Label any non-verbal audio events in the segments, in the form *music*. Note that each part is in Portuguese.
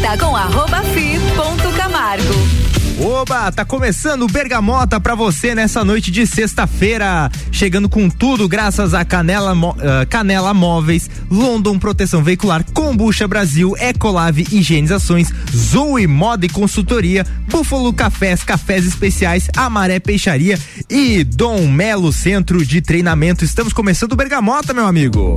Bergamota com arroba fi ponto Camargo. Oba, tá começando o Bergamota pra você nessa noite de sexta-feira. Chegando com tudo graças a Canela, uh, Canela Móveis, London Proteção Veicular, Combucha Brasil, Ecolave Higienizações, Zoe Moda e Consultoria, Búfalo Cafés, Cafés Especiais, Amaré Peixaria e Dom Melo Centro de Treinamento. Estamos começando o Bergamota, meu amigo.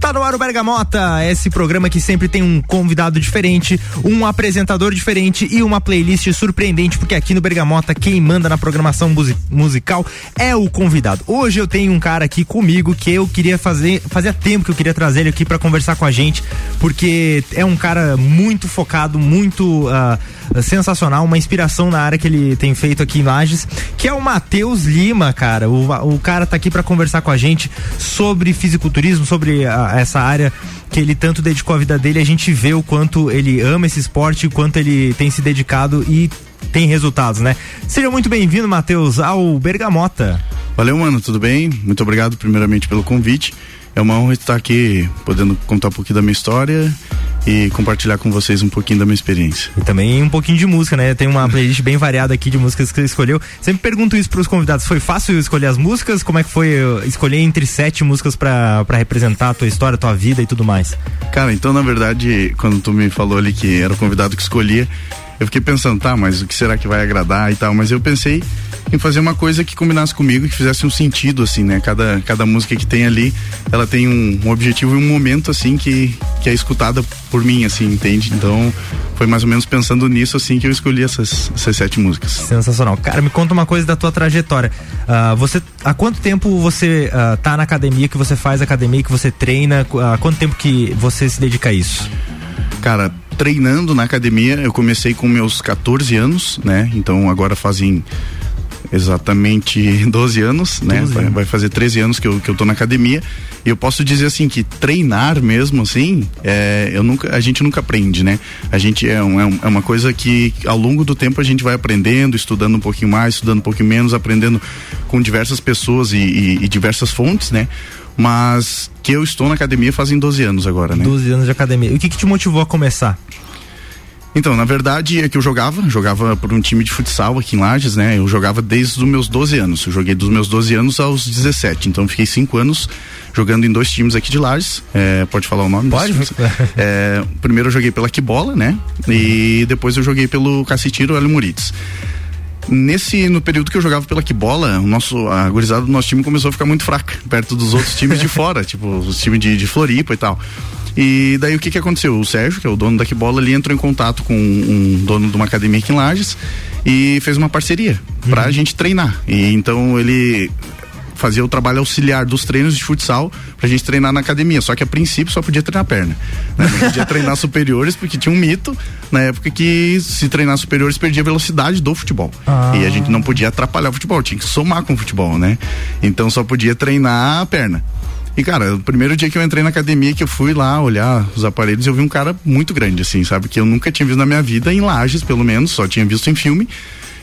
Tá no ar o Bergamota, esse programa que sempre tem um convidado diferente, um apresentador diferente e uma playlist surpreendente, porque aqui no Bergamota quem manda na programação musical é o convidado. Hoje eu tenho um cara aqui comigo que eu queria fazer, fazia tempo que eu queria trazer ele aqui para conversar com a gente, porque é um cara muito focado, muito uh, sensacional, uma inspiração na área que ele tem feito aqui em Lages, que é o Matheus Lima, cara. O, o cara tá aqui para conversar com a gente sobre fisiculturismo, sobre a essa área que ele tanto dedicou a vida dele, a gente vê o quanto ele ama esse esporte, o quanto ele tem se dedicado e tem resultados, né? Seja muito bem-vindo, Matheus, ao Bergamota. Valeu, mano, tudo bem? Muito obrigado primeiramente pelo convite. É uma honra estar aqui podendo contar um pouquinho da minha história e compartilhar com vocês um pouquinho da minha experiência. E também um pouquinho de música, né? Tem uma playlist bem variada aqui de músicas que você escolheu. Sempre pergunto isso para os convidados. Foi fácil escolher as músicas? Como é que foi escolher entre sete músicas para representar a tua história, a tua vida e tudo mais? Cara, então na verdade, quando tu me falou ali que era o convidado que escolhia, eu fiquei pensando, tá, mas o que será que vai agradar e tal, mas eu pensei em fazer uma coisa que combinasse comigo, que fizesse um sentido, assim, né? Cada, cada música que tem ali, ela tem um, um objetivo e um momento, assim, que, que é escutada por mim, assim, entende? Então, foi mais ou menos pensando nisso, assim, que eu escolhi essas, essas sete músicas. Sensacional. Cara, me conta uma coisa da tua trajetória. Uh, você, há quanto tempo você uh, tá na academia, que você faz academia, que você treina? Há quanto tempo que você se dedica a isso? Cara, treinando na academia, eu comecei com meus 14 anos, né? Então agora fazem exatamente *laughs* 12 anos, né? 12 vai, vai, fazer 13 anos que eu, que eu tô na academia. E eu posso dizer assim que treinar mesmo assim, é, eu nunca, a gente nunca aprende, né? A gente é, um, é, é uma coisa que ao longo do tempo a gente vai aprendendo, estudando um pouquinho mais, estudando um pouquinho menos, aprendendo com diversas pessoas e, e, e diversas fontes, né? Mas que eu estou na academia fazem 12 anos agora, né? 12 anos de academia. E o que, que te motivou a começar? Então, na verdade é que eu jogava, jogava por um time de futsal aqui em Lages, né? Eu jogava desde os meus 12 anos. Eu joguei dos meus 12 anos aos 17. Então, fiquei cinco anos jogando em dois times aqui de Lages. É, pode falar o nome? Pode. *laughs* É, primeiro eu joguei pela Quibola, né? E depois eu joguei pelo Cacetiro Hélio Murites. Nesse, no período que eu jogava pela Quibola, o nosso, a gurizada do nosso time começou a ficar muito fraca, perto dos outros times de fora, *laughs* tipo, os times de, de Floripa e tal. E daí o que que aconteceu? O Sérgio, que é o dono da Quibola, ali entrou em contato com um dono de uma academia aqui em Lages e fez uma parceria uhum. pra gente treinar. E então ele fazia o trabalho auxiliar dos treinos de futsal pra gente treinar na academia. Só que a princípio só podia treinar perna. Né? Não podia *laughs* treinar superiores, porque tinha um mito na época que se treinar superiores perdia a velocidade do futebol. Ah. E a gente não podia atrapalhar o futebol, tinha que somar com o futebol, né? Então só podia treinar a perna. E, cara, o primeiro dia que eu entrei na academia, que eu fui lá olhar os aparelhos, eu vi um cara muito grande, assim, sabe? Que eu nunca tinha visto na minha vida, em Lages, pelo menos, só tinha visto em filme.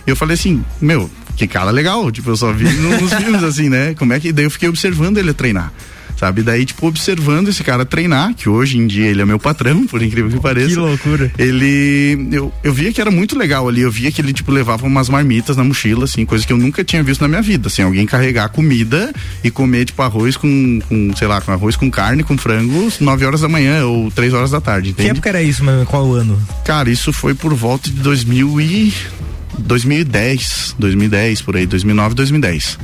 E eu falei assim, meu, que cara legal, tipo, eu só vi nos *laughs* filmes, assim, né? Como é que. Daí eu fiquei observando ele treinar sabe? Daí, tipo, observando esse cara treinar, que hoje em dia ele é meu patrão, por incrível que pareça. Que loucura. Ele, eu, eu via que era muito legal ali, eu via que ele, tipo, levava umas marmitas na mochila, assim, coisa que eu nunca tinha visto na minha vida, assim, alguém carregar comida e comer, tipo, arroz com, com sei lá, com arroz com carne, com frango, 9 horas da manhã ou 3 horas da tarde, entende? Que época era isso, mas qual ano? Cara, isso foi por volta de 2000 e... 2010, 2010, por aí, 2009, 2010.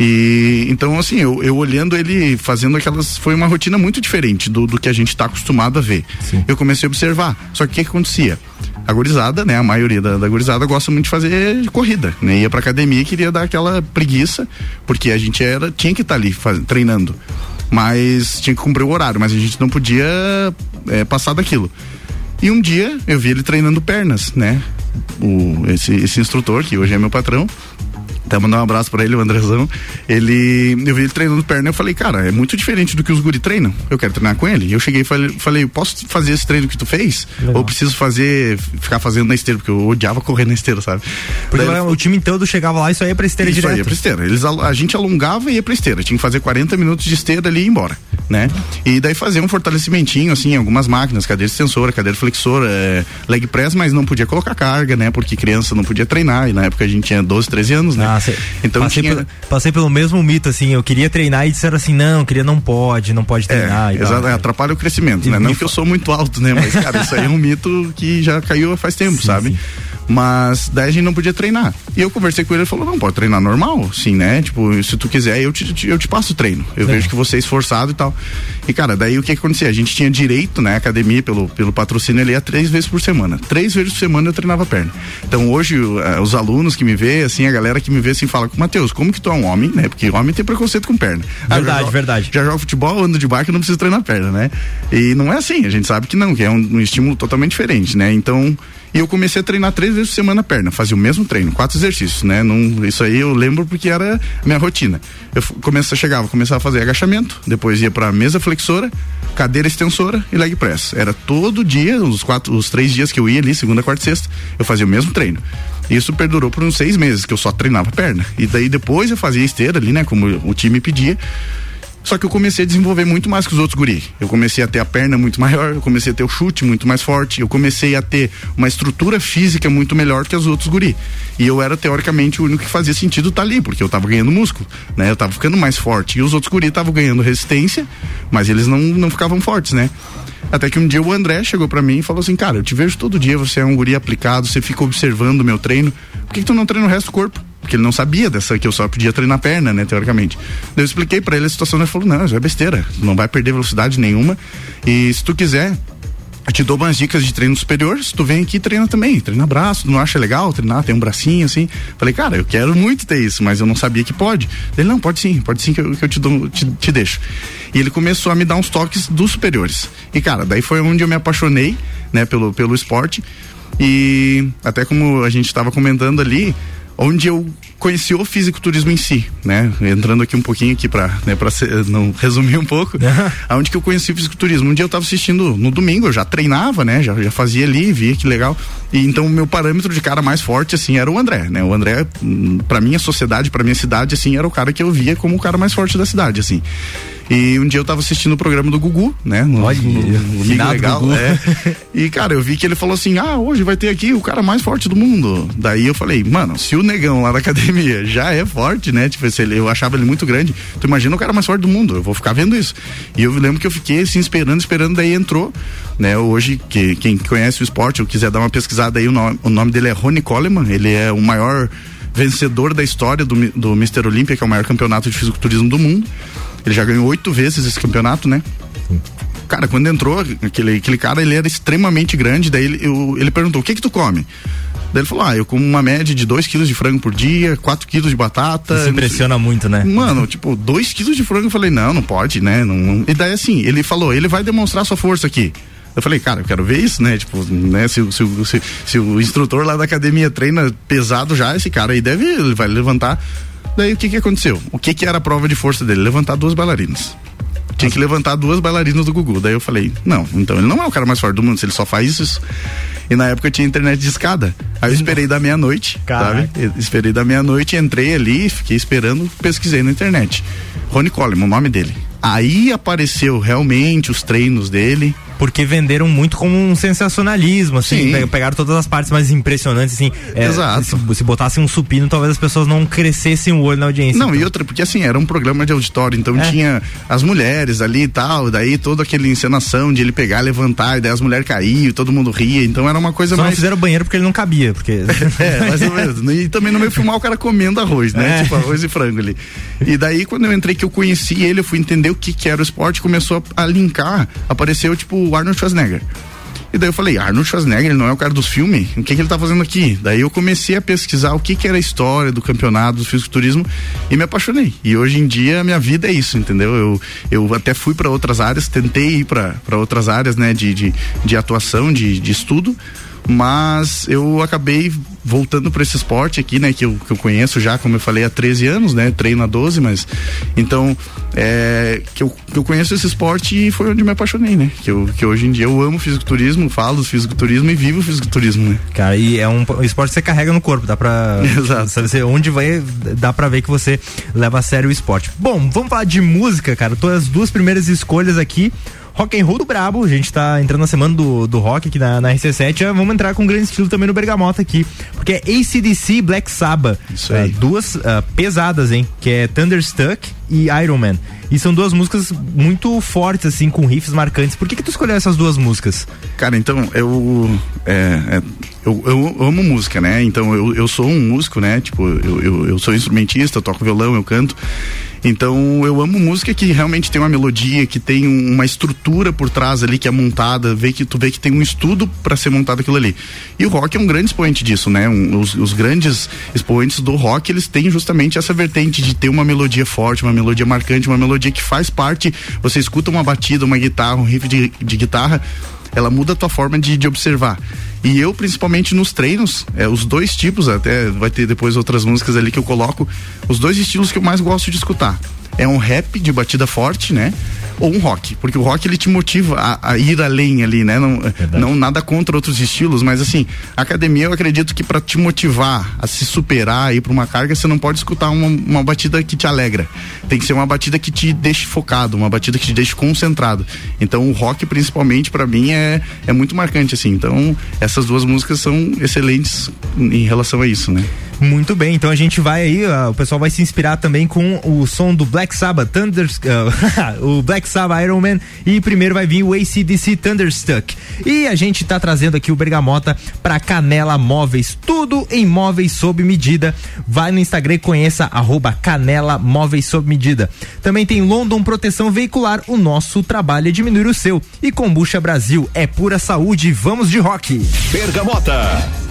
E então, assim, eu, eu olhando ele fazendo aquelas. Foi uma rotina muito diferente do, do que a gente está acostumado a ver. Sim. Eu comecei a observar. Só que o que, que acontecia? A gurizada, né? A maioria da, da gurizada gosta muito de fazer corrida, né? Ia pra academia e queria dar aquela preguiça, porque a gente era, tinha que estar tá ali faz, treinando. Mas tinha que cumprir o horário, mas a gente não podia é, passar daquilo. E um dia eu vi ele treinando pernas, né? O, esse, esse instrutor, que hoje é meu patrão, até mandar um abraço para ele, o Andrezão. Ele, eu vi ele treinando perna, eu falei, cara, é muito diferente do que os guri treinam. Eu quero treinar com ele. E eu cheguei e falei, falei, posso fazer esse treino que tu fez? Legal. Ou preciso fazer, ficar fazendo na esteira, porque eu odiava correr na esteira, sabe? Porque Daí, o time todo chegava lá e só ia pra esteira isso direto. Isso ia pra esteira. Eles, a gente alongava e ia pra esteira. Tinha que fazer 40 minutos de esteira ali e ir embora, né? E daí fazer um fortalecimentinho, assim, algumas máquinas, cadeira extensora, cadeira flexora, é, leg press, mas não podia colocar carga, né? Porque criança não podia treinar. E na época a gente tinha 12, 13 anos, né? Ah, então passei, tinha... pelo, passei pelo mesmo mito, assim, eu queria treinar e disseram assim, não, queria não pode, não pode treinar. É, exato, é, atrapalha o crescimento, e né? Não que eu sou muito alto, né? Mas, cara, isso aí é um mito que já caiu faz tempo, sim, sabe? Sim. Mas daí a gente não podia treinar. E eu conversei com ele e falou: não, pode treinar normal, sim, né? Tipo, se tu quiser, eu te, eu te passo o treino. Eu é. vejo que você é esforçado e tal. E, cara, daí o que, que acontecia? A gente tinha direito, né? Academia, pelo, pelo patrocínio, ele ia três vezes por semana. Três vezes por semana eu treinava perna. Então hoje, uh, os alunos que me vê, assim, a galera que me vê assim, fala: Matheus, como que tu é um homem, né? Porque homem tem preconceito com perna. Verdade, ah, verdade. Já jogo futebol, ando de bike, não preciso treinar perna, né? E não é assim, a gente sabe que não, que é um, um estímulo totalmente diferente, né? Então. E eu comecei a treinar três vezes por semana perna, fazia o mesmo treino, quatro exercícios, né? Não, isso aí eu lembro porque era minha rotina. Eu comecei, chegava, começava a fazer agachamento, depois ia para mesa flexora, cadeira extensora e leg press. Era todo dia, os quatro, os três dias que eu ia ali, segunda, quarta e sexta, eu fazia o mesmo treino. Isso perdurou por uns seis meses, que eu só treinava perna. E daí depois eu fazia esteira ali, né? Como o time pedia. Só que eu comecei a desenvolver muito mais que os outros guri. Eu comecei a ter a perna muito maior, eu comecei a ter o chute muito mais forte, eu comecei a ter uma estrutura física muito melhor que os outros guri. E eu era teoricamente o único que fazia sentido estar tá ali, porque eu tava ganhando músculo, né? Eu tava ficando mais forte. E os outros guri estavam ganhando resistência, mas eles não, não ficavam fortes, né? Até que um dia o André chegou para mim e falou assim: Cara, eu te vejo todo dia, você é um guri aplicado, você fica observando o meu treino, por que, que tu não treina o resto do corpo? Porque ele não sabia dessa que eu só podia treinar perna, né, teoricamente. Eu expliquei para ele a situação, ele falou: "Não, isso é besteira, não vai perder velocidade nenhuma. E se tu quiser, eu te dou umas dicas de treino superior, se tu vem aqui treina também, treina braço, não acha legal treinar, tem um bracinho assim. Falei, cara, eu quero muito ter isso, mas eu não sabia que pode. Ele, não, pode sim, pode sim que eu, que eu te, dou, te, te deixo. E ele começou a me dar uns toques dos superiores. E cara, daí foi onde eu me apaixonei, né, pelo, pelo esporte. E até como a gente estava comentando ali, onde eu conheci o fisiculturismo em si, né? Entrando aqui um pouquinho aqui para né, para não *laughs* resumir um pouco, aonde que eu conheci o fisiculturismo. Um dia eu estava assistindo no domingo, eu já treinava, né? Já, já fazia ali, via que legal. E então o meu parâmetro de cara mais forte assim era o André, né? O André hum, para minha sociedade, para minha cidade assim, era o cara que eu via como o cara mais forte da cidade, assim. E um dia eu tava assistindo o programa do Gugu, né? No, Olha, no, no, Legal, Gugu. É. E, cara, eu vi que ele falou assim: ah, hoje vai ter aqui o cara mais forte do mundo. Daí eu falei, mano, se o negão lá da academia *laughs* já é forte, né? Tipo, se ele, eu achava ele muito grande. Tu imagina o cara mais forte do mundo. Eu vou ficar vendo isso. E eu lembro que eu fiquei assim, esperando, esperando, daí entrou, né? Hoje, que, quem conhece o esporte ou quiser dar uma pesquisada aí, o nome, o nome dele é Rony Coleman. Ele é o maior vencedor da história do, do Mr. Olímpia, que é o maior campeonato de fisiculturismo do mundo. Ele já ganhou oito vezes esse campeonato, né? Cara, quando entrou, aquele, aquele cara, ele era extremamente grande, daí ele, eu, ele perguntou, o que que tu come? Daí ele falou, ah, eu como uma média de 2 quilos de frango por dia, 4 quilos de batata. Isso impressiona muito, né? Mano, tipo, 2 quilos de frango, eu falei, não, não pode, né? Não, não. E daí assim, ele falou, ele vai demonstrar sua força aqui. Eu falei, cara, eu quero ver isso, né? Tipo, né? Se, se, se, se o instrutor lá da academia treina pesado já, esse cara aí deve, ele vai levantar Daí o que que aconteceu? O que que era a prova de força dele? Levantar duas bailarinas. Tinha que levantar duas bailarinas do Gugu. Daí eu falei, não, então ele não é o cara mais forte do mundo, se ele só faz isso. E na época tinha internet de escada. Aí eu esperei da meia-noite, sabe? esperei da meia-noite, entrei ali, fiquei esperando, pesquisei na internet. Rony Coleman, o nome dele. Aí apareceu realmente os treinos dele porque venderam muito como um sensacionalismo, assim, Sim. pegaram todas as partes mais impressionantes, assim. É, Exato. Se, se botassem um supino, talvez as pessoas não crescessem o olho na audiência. Não, então. e outra, porque assim, era um programa de auditório, então é. tinha as mulheres ali e tal, daí toda aquela encenação de ele pegar, levantar, e daí as mulheres caíam, e todo mundo ria, então era uma coisa Só mais... não fizeram banheiro porque ele não cabia, porque... *laughs* é, mais ou menos. E também no meio filmar o cara comendo arroz, né? É. Tipo arroz e frango ali. E daí quando eu entrei que eu conheci ele, eu fui entender o que que era o esporte, começou a, a linkar, apareceu tipo Arnold Schwarzenegger. E daí eu falei, Arnold Schwarzenegger, não é o cara dos filmes? O que, que ele tá fazendo aqui? Daí eu comecei a pesquisar o que, que era a história do campeonato do fisiculturismo e me apaixonei. E hoje em dia a minha vida é isso, entendeu? Eu, eu até fui para outras áreas, tentei ir para outras áreas, né, de, de, de atuação, de, de estudo, mas eu acabei voltando para esse esporte aqui, né, que eu, que eu conheço já, como eu falei, há 13 anos, né, treino há 12, mas então é, que, eu, que eu conheço esse esporte e foi onde me apaixonei, né, que, eu, que hoje em dia eu amo fisiculturismo, falo do fisiculturismo e vivo o fisiculturismo, né. Cara, e é um esporte que você carrega no corpo, dá pra. *laughs* Exato. Sabe, você, onde vai, dá pra ver que você leva a sério o esporte. Bom, vamos falar de música, cara. Tô as duas primeiras escolhas aqui. Rock and Roll do Brabo, a gente tá entrando na semana do, do rock aqui na, na RC7, vamos entrar com um grande estilo também no Bergamota aqui, porque é ACDC e Black Sabbath, Isso aí. Uh, duas uh, pesadas, hein, que é Thunderstruck e Iron Man, e são duas músicas muito fortes, assim, com riffs marcantes, por que que tu escolheu essas duas músicas? Cara, então, eu, é, é, eu, eu, amo música, né, então eu, eu sou um músico, né, tipo, eu, eu, eu sou instrumentista, eu toco violão, eu canto, então eu amo música que realmente tem uma melodia, que tem uma estrutura por trás ali que é montada, vê que tu vê que tem um estudo para ser montado aquilo ali. E o rock é um grande expoente disso, né? Um, os, os, grandes expoentes do rock eles têm justamente essa vertente de ter uma melodia forte, uma melodia marcante, uma melodia que faz parte. Você escuta uma batida, uma guitarra, um riff de, de guitarra ela muda a tua forma de, de observar. E eu, principalmente nos treinos, é, os dois tipos, até vai ter depois outras músicas ali que eu coloco, os dois estilos que eu mais gosto de escutar. É um rap de batida forte, né? ou um rock, porque o rock ele te motiva a, a ir além ali, né? Não, não nada contra outros estilos, mas assim, a academia eu acredito que para te motivar a se superar, ir para uma carga, você não pode escutar uma, uma batida que te alegra. Tem que ser uma batida que te deixe focado, uma batida que te deixe concentrado. Então o rock principalmente para mim é é muito marcante assim. Então essas duas músicas são excelentes em relação a isso, né? Muito bem, então a gente vai aí, uh, o pessoal vai se inspirar também com o som do Black Sabbath, Thunder, uh, *laughs* o Black Sabbath Iron Man e primeiro vai vir o ACDC Thunderstruck. E a gente tá trazendo aqui o Bergamota para Canela Móveis, tudo em móveis sob medida. Vai no Instagram e conheça arroba Canela Móveis sob medida. Também tem London Proteção Veicular, o nosso trabalho é diminuir o seu. E Combucha Brasil, é pura saúde, vamos de rock. Bergamota.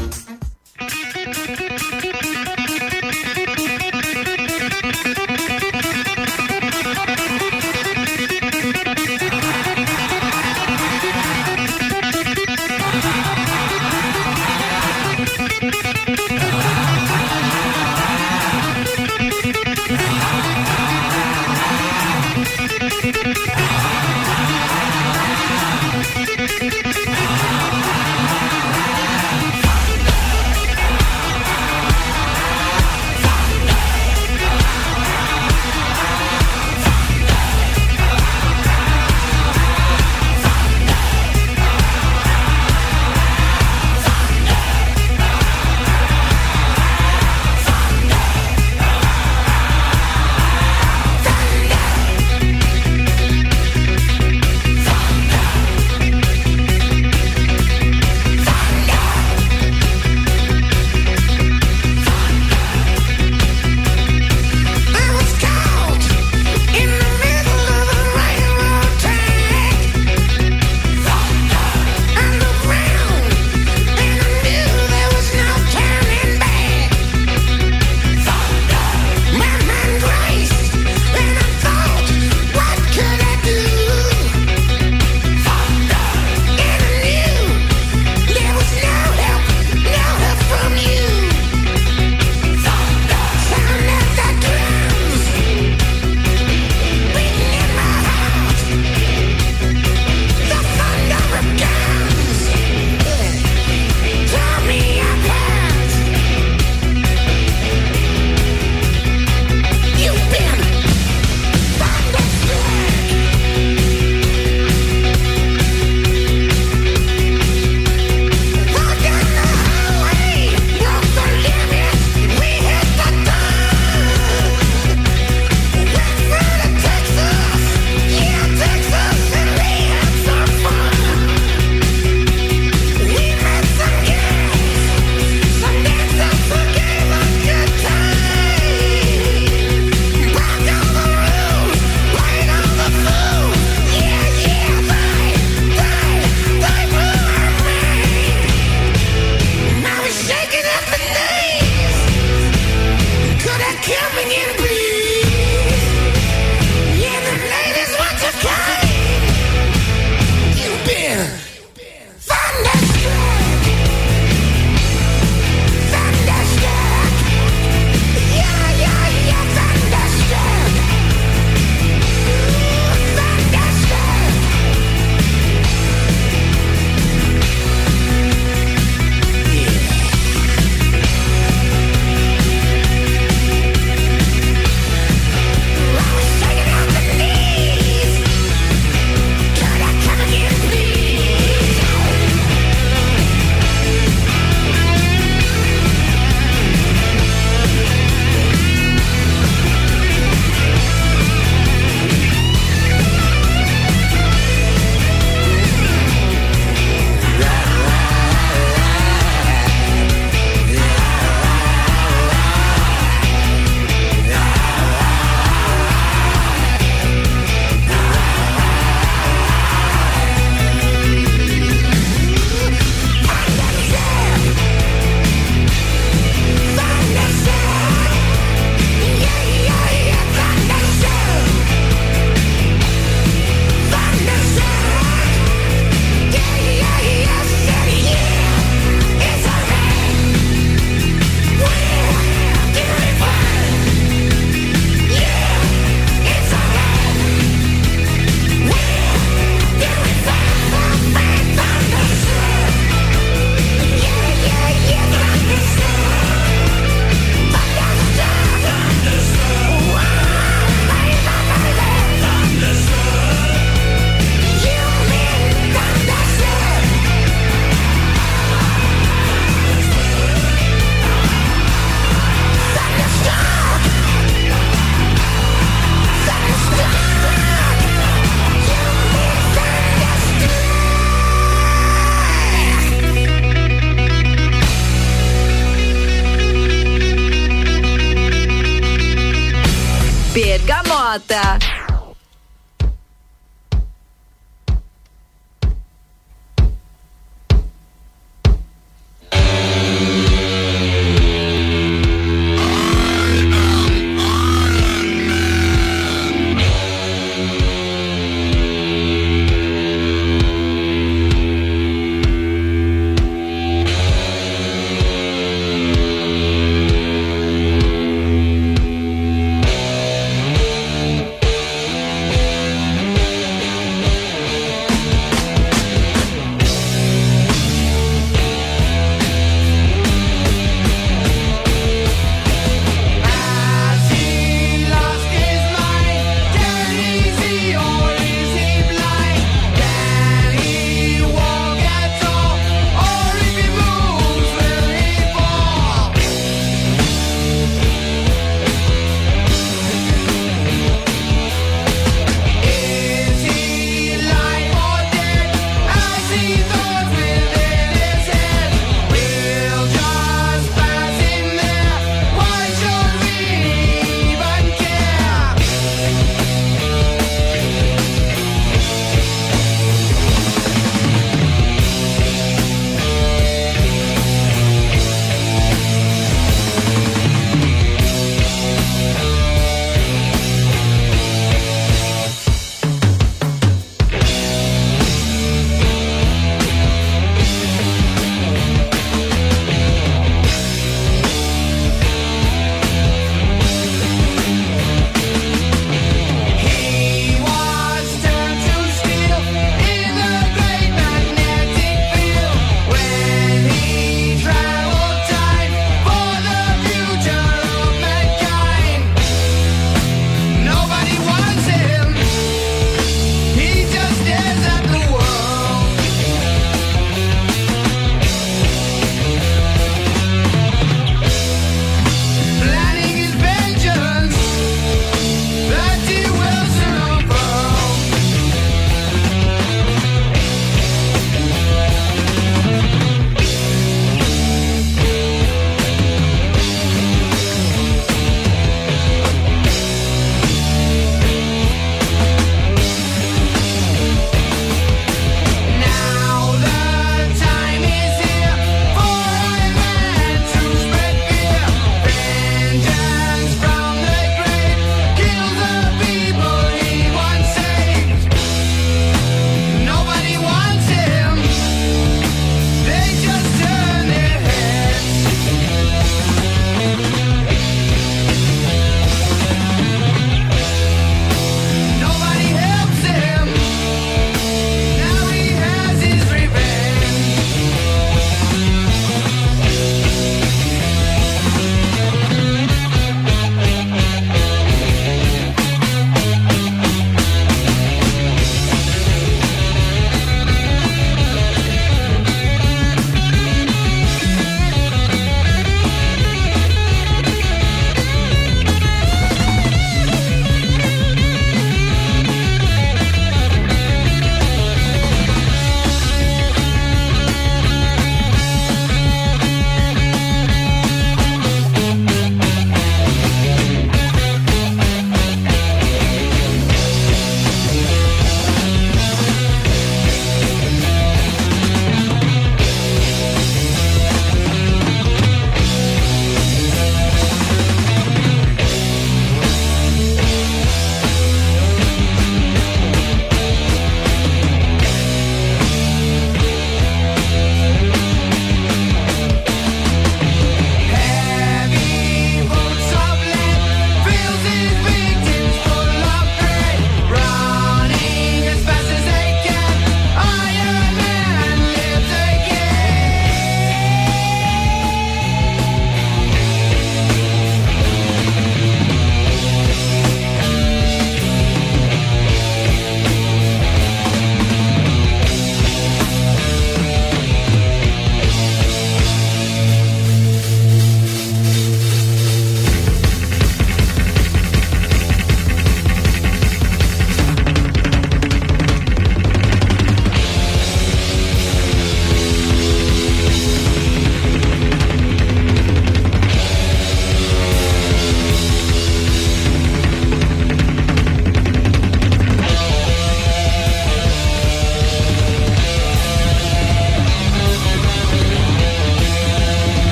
Mota.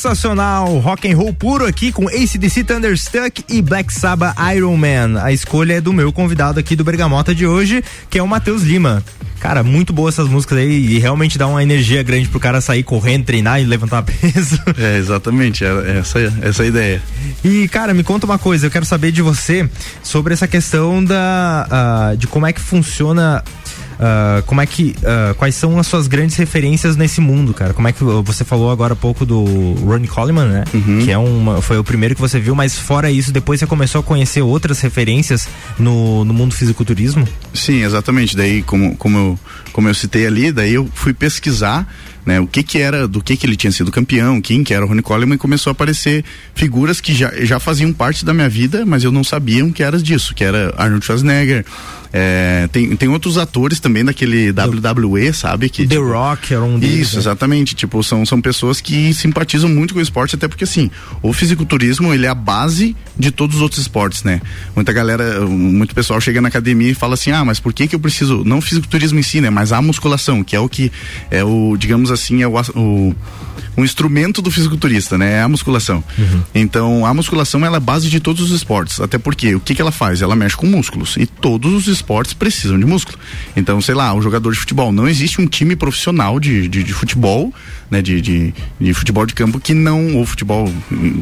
Sensacional, rock and roll puro aqui com ACDC Thunderstruck e Black Sabbath Iron Man. A escolha é do meu convidado aqui do Bergamota de hoje, que é o Matheus Lima. Cara, muito boa essas músicas aí e realmente dá uma energia grande pro cara sair correndo, treinar e levantar *laughs* peso. É, exatamente, é essa, essa é a ideia. E, cara, me conta uma coisa, eu quero saber de você sobre essa questão da, uh, de como é que funciona Uh, como é que uh, quais são as suas grandes referências nesse mundo, cara? Como é que você falou agora há pouco do Ronnie Coleman, né? Uhum. Que é uma, foi o primeiro que você viu, mas fora isso, depois você começou a conhecer outras referências no, no mundo fisiculturismo? Sim, exatamente. Daí, como, como, eu, como eu citei ali, daí eu fui pesquisar né? O que que era, do que que ele tinha sido campeão, quem que era o Ronnie Coleman e começou a aparecer figuras que já, já faziam parte da minha vida, mas eu não sabia que era disso, que era Arnold Schwarzenegger, é, tem, tem outros atores também daquele WWE, sabe? Que, The tipo, Rock era um deles. Isso, né? exatamente. Tipo, são, são pessoas que simpatizam muito com o esporte, até porque assim, o fisiculturismo ele é a base de todos os outros esportes, né? Muita galera, muito pessoal chega na academia e fala assim, ah, mas por que que eu preciso, não o fisiculturismo em si, né? Mas a musculação, que é o que, é o, digamos assim, é o, o um instrumento do fisiculturista, né? É a musculação. Uhum. Então, a musculação ela é a base de todos os esportes. Até porque o que, que ela faz? Ela mexe com músculos. E todos os esportes precisam de músculo. Então, sei lá, um jogador de futebol. Não existe um time profissional de, de, de futebol, né? De, de, de futebol de campo que não, ou futebol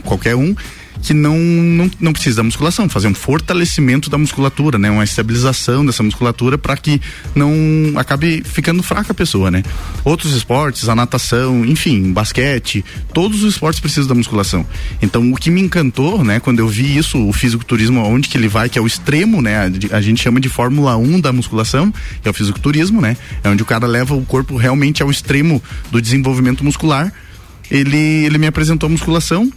qualquer um, que não, não, não precisa da musculação, fazer um fortalecimento da musculatura, né? Uma estabilização dessa musculatura para que não acabe ficando fraca a pessoa, né? Outros esportes, a natação, enfim, basquete, todos os esportes precisam da musculação. Então, o que me encantou, né, quando eu vi isso, o fisiculturismo, onde que ele vai, que é o extremo, né? A, a gente chama de Fórmula 1 da musculação, que é o fisiculturismo, né? É onde o cara leva o corpo realmente ao extremo do desenvolvimento muscular. Ele, ele me apresentou a musculação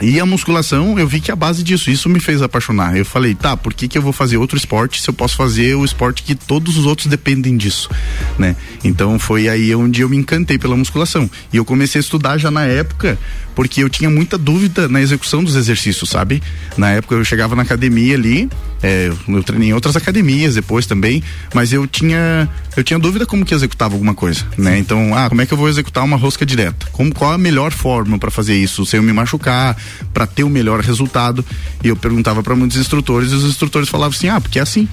e a musculação, eu vi que é a base disso, isso me fez apaixonar. Eu falei, tá, por que que eu vou fazer outro esporte se eu posso fazer o esporte que todos os outros dependem disso, né? Então foi aí onde eu me encantei pela musculação. E eu comecei a estudar já na época porque eu tinha muita dúvida na execução dos exercícios, sabe? Na época eu chegava na academia ali, é, eu treinei em outras academias depois também, mas eu tinha eu tinha dúvida como que executava alguma coisa, né? Então, ah, como é que eu vou executar uma rosca direta? Como qual a melhor forma para fazer isso sem eu me machucar, para ter o melhor resultado? E eu perguntava para muitos instrutores e os instrutores falavam assim: "Ah, porque é assim".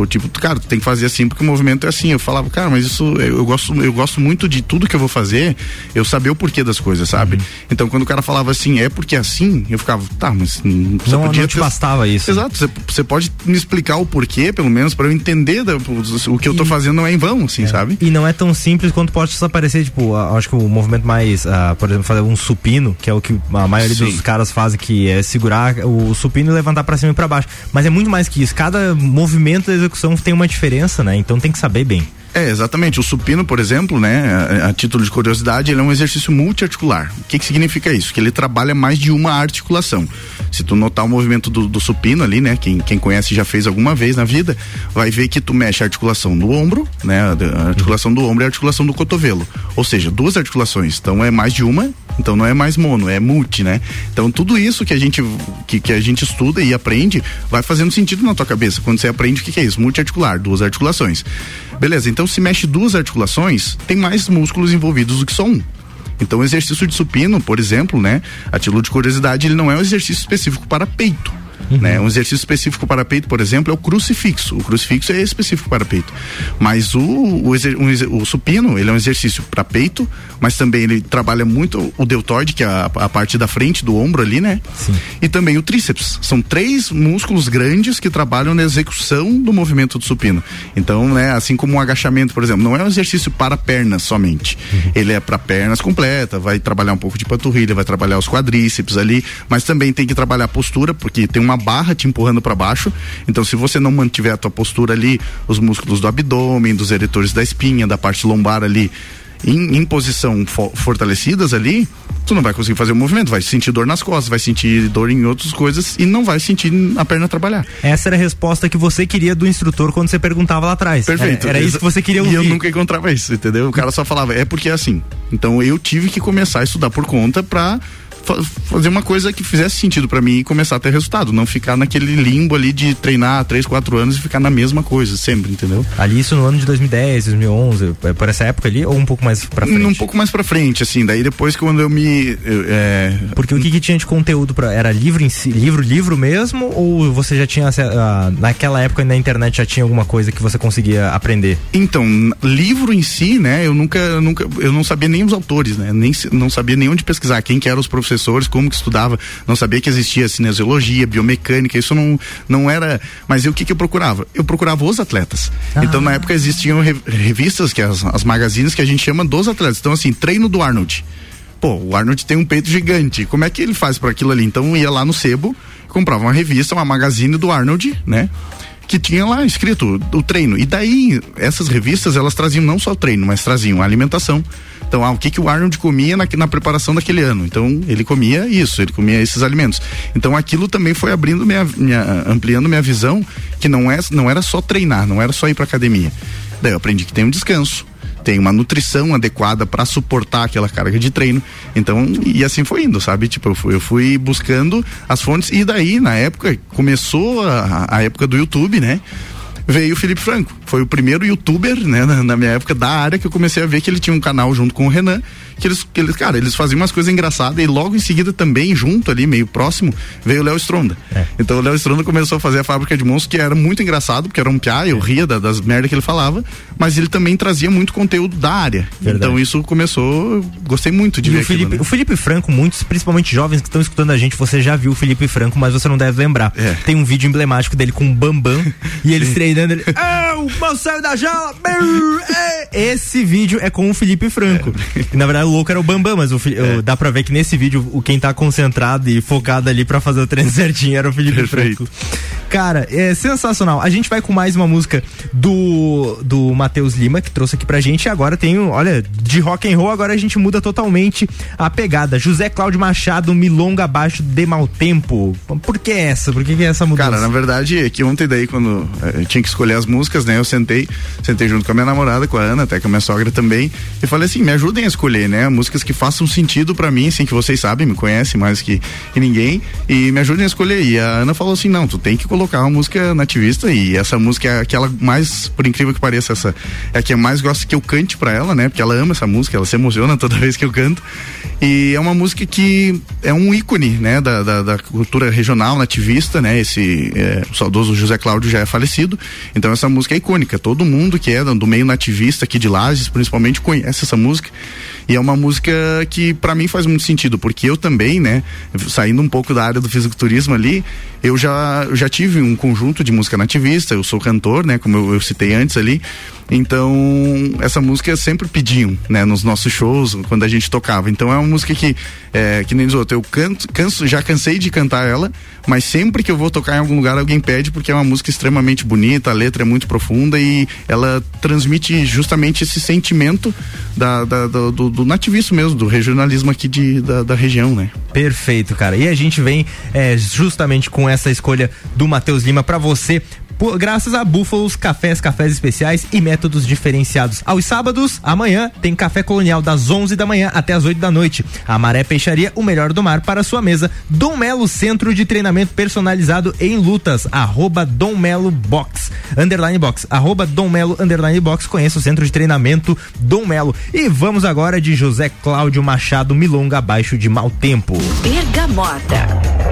Ou tipo, cara, tu tem que fazer assim porque o movimento é assim. Eu falava, cara, mas isso eu gosto, eu gosto muito de tudo que eu vou fazer, eu saber o porquê das coisas, sabe? Uhum. Então quando o cara falava assim, é porque é assim, eu ficava, tá, mas não, não, podia não te ter... bastava isso. Exato, você pode me explicar o porquê, pelo menos, para eu entender da, o que eu tô e, fazendo não é em vão, assim, é. sabe? E não é tão simples quanto pode parecer, tipo, acho que o movimento mais, uh, por exemplo, fazer um supino, que é o que a maioria Sim. dos caras fazem, que é segurar o supino e levantar para cima e para baixo. Mas é muito mais que isso. Cada movimento da execução tem uma diferença, né? Então tem que saber bem. É, exatamente. O supino, por exemplo, né, a, a título de curiosidade, ele é um exercício multiarticular. O que, que significa isso? Que ele trabalha mais de uma articulação. Se tu notar o movimento do, do supino ali, né, quem, quem conhece já fez alguma vez na vida, vai ver que tu mexe a articulação do ombro, né, a articulação do ombro e a articulação do cotovelo. Ou seja, duas articulações. Então é mais de uma, então não é mais mono, é multi, né? Então tudo isso que a gente que, que a gente estuda e aprende vai fazendo sentido na tua cabeça. Quando você aprende o que, que é isso? Multiarticular, duas articulações. Beleza, então se mexe duas articulações, tem mais músculos envolvidos do que só um. Então o exercício de supino, por exemplo, né? A título de curiosidade, ele não é um exercício específico para peito Uhum. Né? Um exercício específico para peito, por exemplo, é o crucifixo. O crucifixo é específico para peito. Mas o, o, o, o supino, ele é um exercício para peito, mas também ele trabalha muito o deltoide, que é a, a parte da frente do ombro ali, né? Sim. E também o tríceps. São três músculos grandes que trabalham na execução do movimento do supino. Então, né, assim como um agachamento, por exemplo, não é um exercício para pernas somente. Uhum. Ele é para pernas completa, vai trabalhar um pouco de panturrilha, vai trabalhar os quadríceps ali, mas também tem que trabalhar a postura, porque tem uma barra te empurrando para baixo. Então, se você não mantiver a tua postura ali, os músculos do abdômen, dos eretores da espinha, da parte lombar ali, em, em posição fo fortalecidas ali, tu não vai conseguir fazer o movimento, vai sentir dor nas costas, vai sentir dor em outras coisas e não vai sentir a perna trabalhar. Essa era a resposta que você queria do instrutor quando você perguntava lá atrás. Perfeito. Era, era isso que você queria ouvir. E eu nunca encontrava isso, entendeu? O cara só falava, é porque é assim. Então eu tive que começar a estudar por conta pra fazer uma coisa que fizesse sentido para mim e começar a ter resultado, não ficar naquele limbo ali de treinar três, quatro anos e ficar na mesma coisa sempre, entendeu? Ali isso no ano de 2010, 2011, é, por essa época ali ou um pouco mais para frente? Um pouco mais para frente, assim. Daí depois quando eu me eu, é... porque o que, que, tinha de conteúdo para era livro em si, livro livro mesmo ou você já tinha naquela época na internet já tinha alguma coisa que você conseguia aprender? Então livro em si, né? Eu nunca nunca eu não sabia nem os autores, né? Nem não sabia nem onde pesquisar quem que eram os professores, como que estudava, não sabia que existia cinesiologia, biomecânica, isso não não era. Mas eu, o que que eu procurava? Eu procurava os atletas. Ah. Então na época existiam revistas que as, as magazines que a gente chama dos atletas. Então assim, treino do Arnold pô, o Arnold tem um peito gigante, como é que ele faz para aquilo ali? Então ia lá no sebo, comprava uma revista, uma magazine do Arnold, né? Que tinha lá escrito o treino. E daí, essas revistas, elas traziam não só o treino, mas traziam a alimentação. Então, ah, o que, que o Arnold comia na, na preparação daquele ano? Então, ele comia isso, ele comia esses alimentos. Então, aquilo também foi abrindo minha, minha ampliando minha visão, que não, é, não era só treinar, não era só ir pra academia. Daí eu aprendi que tem um descanso tem uma nutrição adequada para suportar aquela carga de treino. Então, e assim foi indo, sabe? Tipo, eu fui, eu fui buscando as fontes e daí, na época, começou a, a época do YouTube, né? veio o Felipe Franco. Foi o primeiro youtuber, né, na, na, minha época, da área que eu comecei a ver que ele tinha um canal junto com o Renan, que eles, que eles cara, eles faziam umas coisas engraçadas e logo em seguida também, junto ali, meio próximo, veio o Léo Stronda. É. Então o Léo Stronda começou a fazer a fábrica de monstros, que era muito engraçado, porque era um piá, eu ria da, das merdas que ele falava, mas ele também trazia muito conteúdo da área. Verdade. Então isso começou, gostei muito de e ver o Felipe, aquilo, né? o Felipe Franco, muitos, principalmente jovens que estão escutando a gente, você já viu o Felipe Franco, mas você não deve lembrar. É. Tem um vídeo emblemático dele com o Bambam *laughs* e eles treinando ele. Eu, mal saio da jaula! Esse vídeo é com o Felipe Franco. É. na verdade o louco era o Bambam, mas o, é. dá pra ver que nesse vídeo o quem tá concentrado e focado ali para fazer o treino *laughs* certinho era o Felipe Perfeito. Franco. Cara, é sensacional. A gente vai com mais uma música do do Matheus Lima que trouxe aqui pra gente. E agora tem, olha, de rock and roll agora a gente muda totalmente a pegada. José Cláudio Machado, Milonga abaixo de mau tempo. Por que essa? Por que, que é essa mudança? Cara, na verdade é que ontem daí quando eu eh, tinha que escolher as músicas, né? Eu sentei, sentei junto com a minha namorada, com a Ana, até com a minha sogra também, e falei assim, me ajudem a escolher, né? Músicas que façam sentido para mim, assim, que vocês sabem, me conhecem mais que, que ninguém, e me ajudem a escolher. E a Ana falou assim, não, tu tem que colocar uma música nativista e essa música é aquela mais, por incrível que pareça, essa é a que eu mais gosto que eu cante para ela, né? Porque ela ama essa música, ela se emociona toda *laughs* vez que eu canto. E é uma música que é um ícone, né? Da, da, da cultura regional, nativista, né? Esse é, o saudoso José Cláudio já é falecido, então essa música é icônica. Todo mundo que é do meio nativista aqui de Lages, principalmente, conhece essa música. E é uma música que para mim faz muito sentido, porque eu também, né, saindo um pouco da área do fisiculturismo ali, eu já, já tive um conjunto de música nativista, eu sou cantor, né, como eu, eu citei antes ali. Então, essa música sempre pediam, né, nos nossos shows, quando a gente tocava. Então, é uma música que, é, que nem diz outro, eu canto, canso, já cansei de cantar ela, mas sempre que eu vou tocar em algum lugar, alguém pede, porque é uma música extremamente bonita, a letra é muito profunda e ela transmite justamente esse sentimento da, da do, do, nativismo mesmo, do regionalismo aqui de, da, da, região, né? Perfeito, cara. E a gente vem é, justamente com essa escolha do Matheus Lima para você por, graças a Búfalos Cafés, cafés especiais e métodos diferenciados. Aos sábados, amanhã, tem café colonial das 11 da manhã até as 8 da noite. A Maré Peixaria, o melhor do mar para sua mesa. Dom Melo Centro de Treinamento Personalizado em Lutas, arroba Dom Melo Box, underline box, arroba Dom Melo, underline box, conheça o Centro de Treinamento Dom Melo. E vamos agora de José Cláudio Machado Milonga abaixo de mau tempo. Bergamota.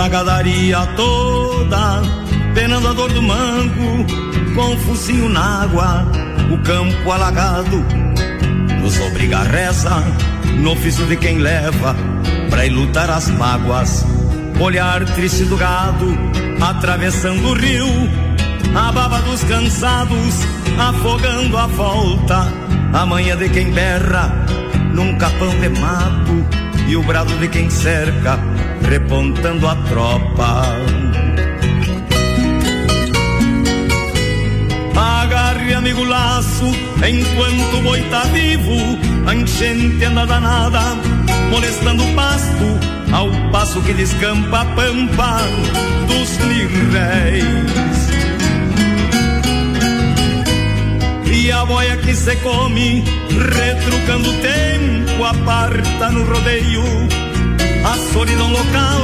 A gadaria toda, penando a dor do mango, com o focinho na água, o campo alagado, nos obriga a reza, no ofício de quem leva, pra ir lutar as mágoas, olhar triste do gado, atravessando o rio, a baba dos cansados, afogando a volta, a manhã de quem berra, num capão de mato, e o brado de quem cerca, repontando a tropa. Agarre, amigo, laço, enquanto o boi tá vivo, a enchente anda danada, molestando o pasto, ao passo que descampa a pampa dos lirréis. E a boia que se come, retrucando o tempo, aparta no rodeio a solidão local,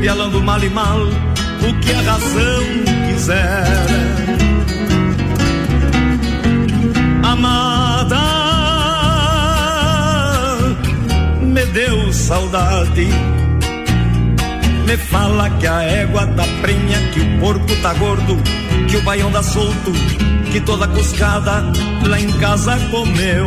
pialando mal e mal o que a razão quiser. Amada, me deu saudade. Me fala que a égua tá prenha, que o porco tá gordo, que o baião dá solto que toda cuscada lá em casa comeu.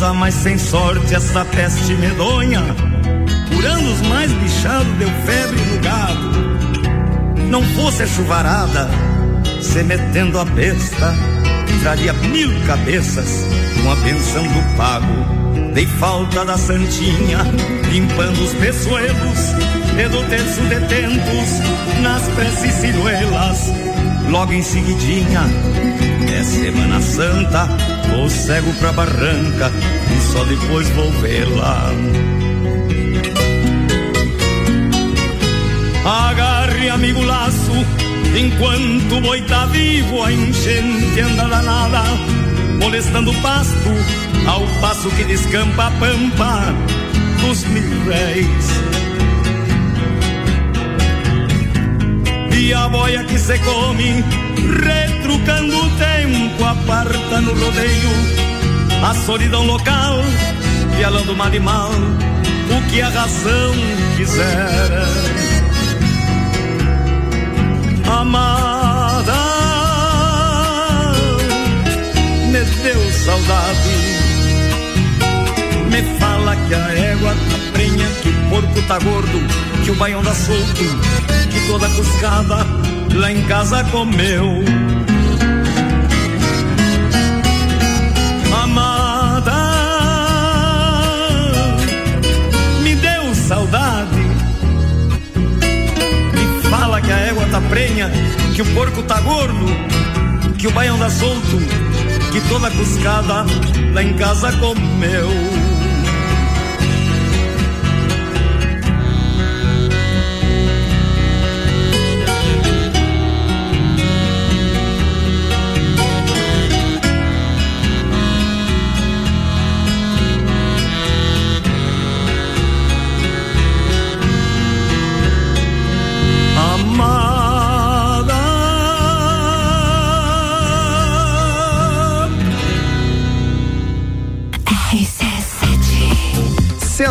Coisa mais sem sorte essa peste medonha. Por anos mais bichado deu febre no gado. Não fosse a chuvarada, se metendo a besta, traria mil cabeças com a benção do pago. Dei falta da santinha, limpando os peçoelos, e do terço detentos, nas preces ciruelas. Logo em seguidinha, é Semana Santa, Vou cego pra barranca e só depois vou vê-la. Agarre, amigo, laço, enquanto o boi tá vivo, a enchente anda danada, molestando o pasto, ao passo que descampa a pampa dos mil réis. A boia que se come, retrucando o tempo, aparta no rodeio a solidão local, vialando mal e mal o que a razão quiser. Amada, me deu saudade, me fala que a égua tá prenha, que porco tá gordo, que o baião dá solto que toda cuscada lá em casa comeu. Amada, me deu saudade. Me fala que a égua tá prenha, que o porco tá gordo, que o baião dá solto, que toda cuscada lá em casa comeu.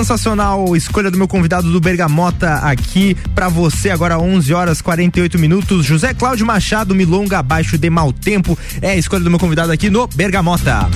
Sensacional escolha do meu convidado do Bergamota aqui para você agora 11 horas 48 minutos. José Cláudio Machado, Milonga abaixo de mau tempo é a escolha do meu convidado aqui no Bergamota.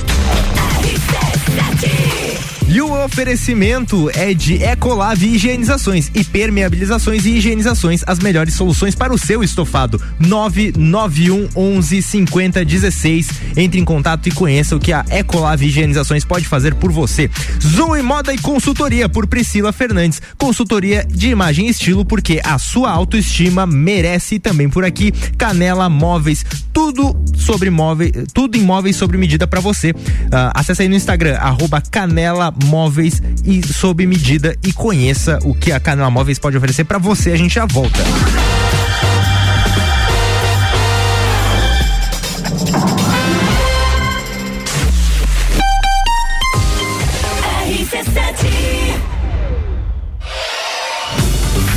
E o oferecimento é de Ecolave Higienizações e Permeabilizações e Higienizações, as melhores soluções para o seu estofado. 991 11 50 16. Entre em contato e conheça o que a Ecolave Higienizações pode fazer por você. Zoe Moda e Consultoria por Priscila Fernandes. Consultoria de imagem e estilo porque a sua autoestima merece também por aqui. Canela Móveis, tudo sobre móveis, tudo em móveis sobre medida para você. Uh, acesse aí no Instagram, arroba Canela Móveis e sob medida e conheça o que a Canela Móveis pode oferecer para você. A gente já volta.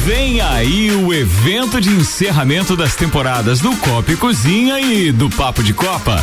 Vem aí o evento de encerramento das temporadas do Copa e Cozinha e do Papo de Copa.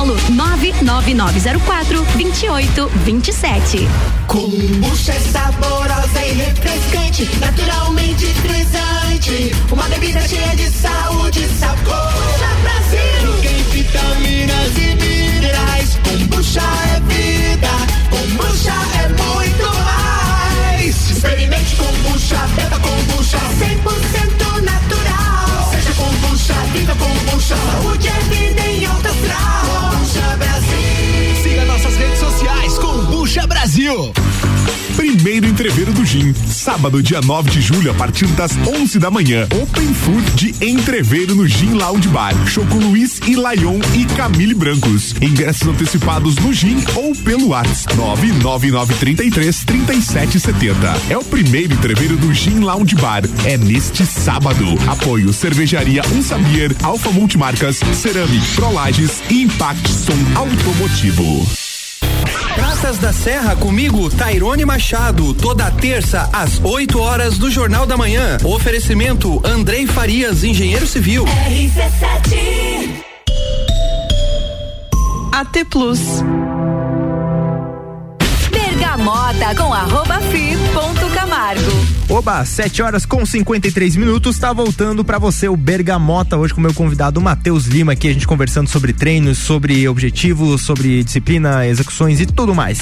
Melo 99904 2827. Kombucha é saborosa e refrescante, naturalmente frisante. Uma bebida cheia de saúde sábado, dia 9 de julho, a partir das 11 da manhã. Open Food de entreveiro no Gin Lounge Bar. Choco Luiz e Laion e Camille Brancos. Ingressos antecipados no Gin ou pelo WhatsApp 99933 3770. É o primeiro entreveiro do Gin Lounge Bar. É neste sábado. Apoio Cervejaria Um Sabier, Alfa Multimarcas, Ceramic, Prolages e Impact Som Automotivo. Praças da Serra comigo, Tairone Machado, toda terça às 8 horas do Jornal da Manhã. Oferecimento Andrei Farias, engenheiro civil. RC7 AT Plus. Bergamota com arroba fi ponto Camargo. Oba, 7 horas com 53 minutos, tá voltando para você o Bergamota hoje com meu convidado Matheus Lima aqui a gente conversando sobre treinos, sobre objetivos, sobre disciplina, execuções e tudo mais.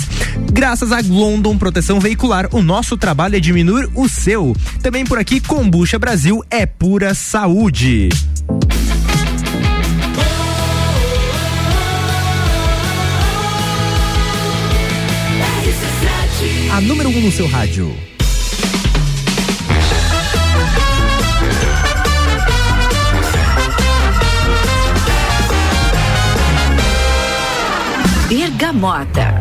Graças a London Proteção Veicular, o nosso trabalho é diminuir o seu. Também por aqui Combucha Brasil é pura saúde. A número 1 um no seu rádio. Bergamota.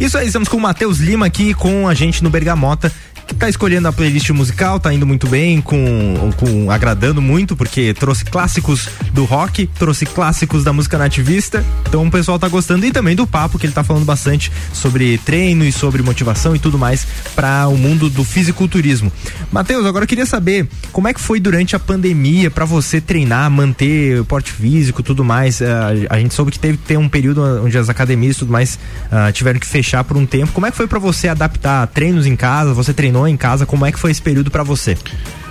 Isso aí, estamos com o Matheus Lima aqui com a gente no Bergamota. Que tá escolhendo a playlist musical, tá indo muito bem, com, com agradando muito, porque trouxe clássicos do rock, trouxe clássicos da música nativista. Então o pessoal tá gostando e também do papo, que ele tá falando bastante sobre treino e sobre motivação e tudo mais para o mundo do fisiculturismo. Matheus, agora eu queria saber como é que foi durante a pandemia para você treinar, manter o porte físico tudo mais. Uh, a gente soube que teve ter um período onde as academias e tudo mais uh, tiveram que fechar por um tempo. Como é que foi para você adaptar treinos em casa? Você treinou em casa? Como é que foi esse período para você?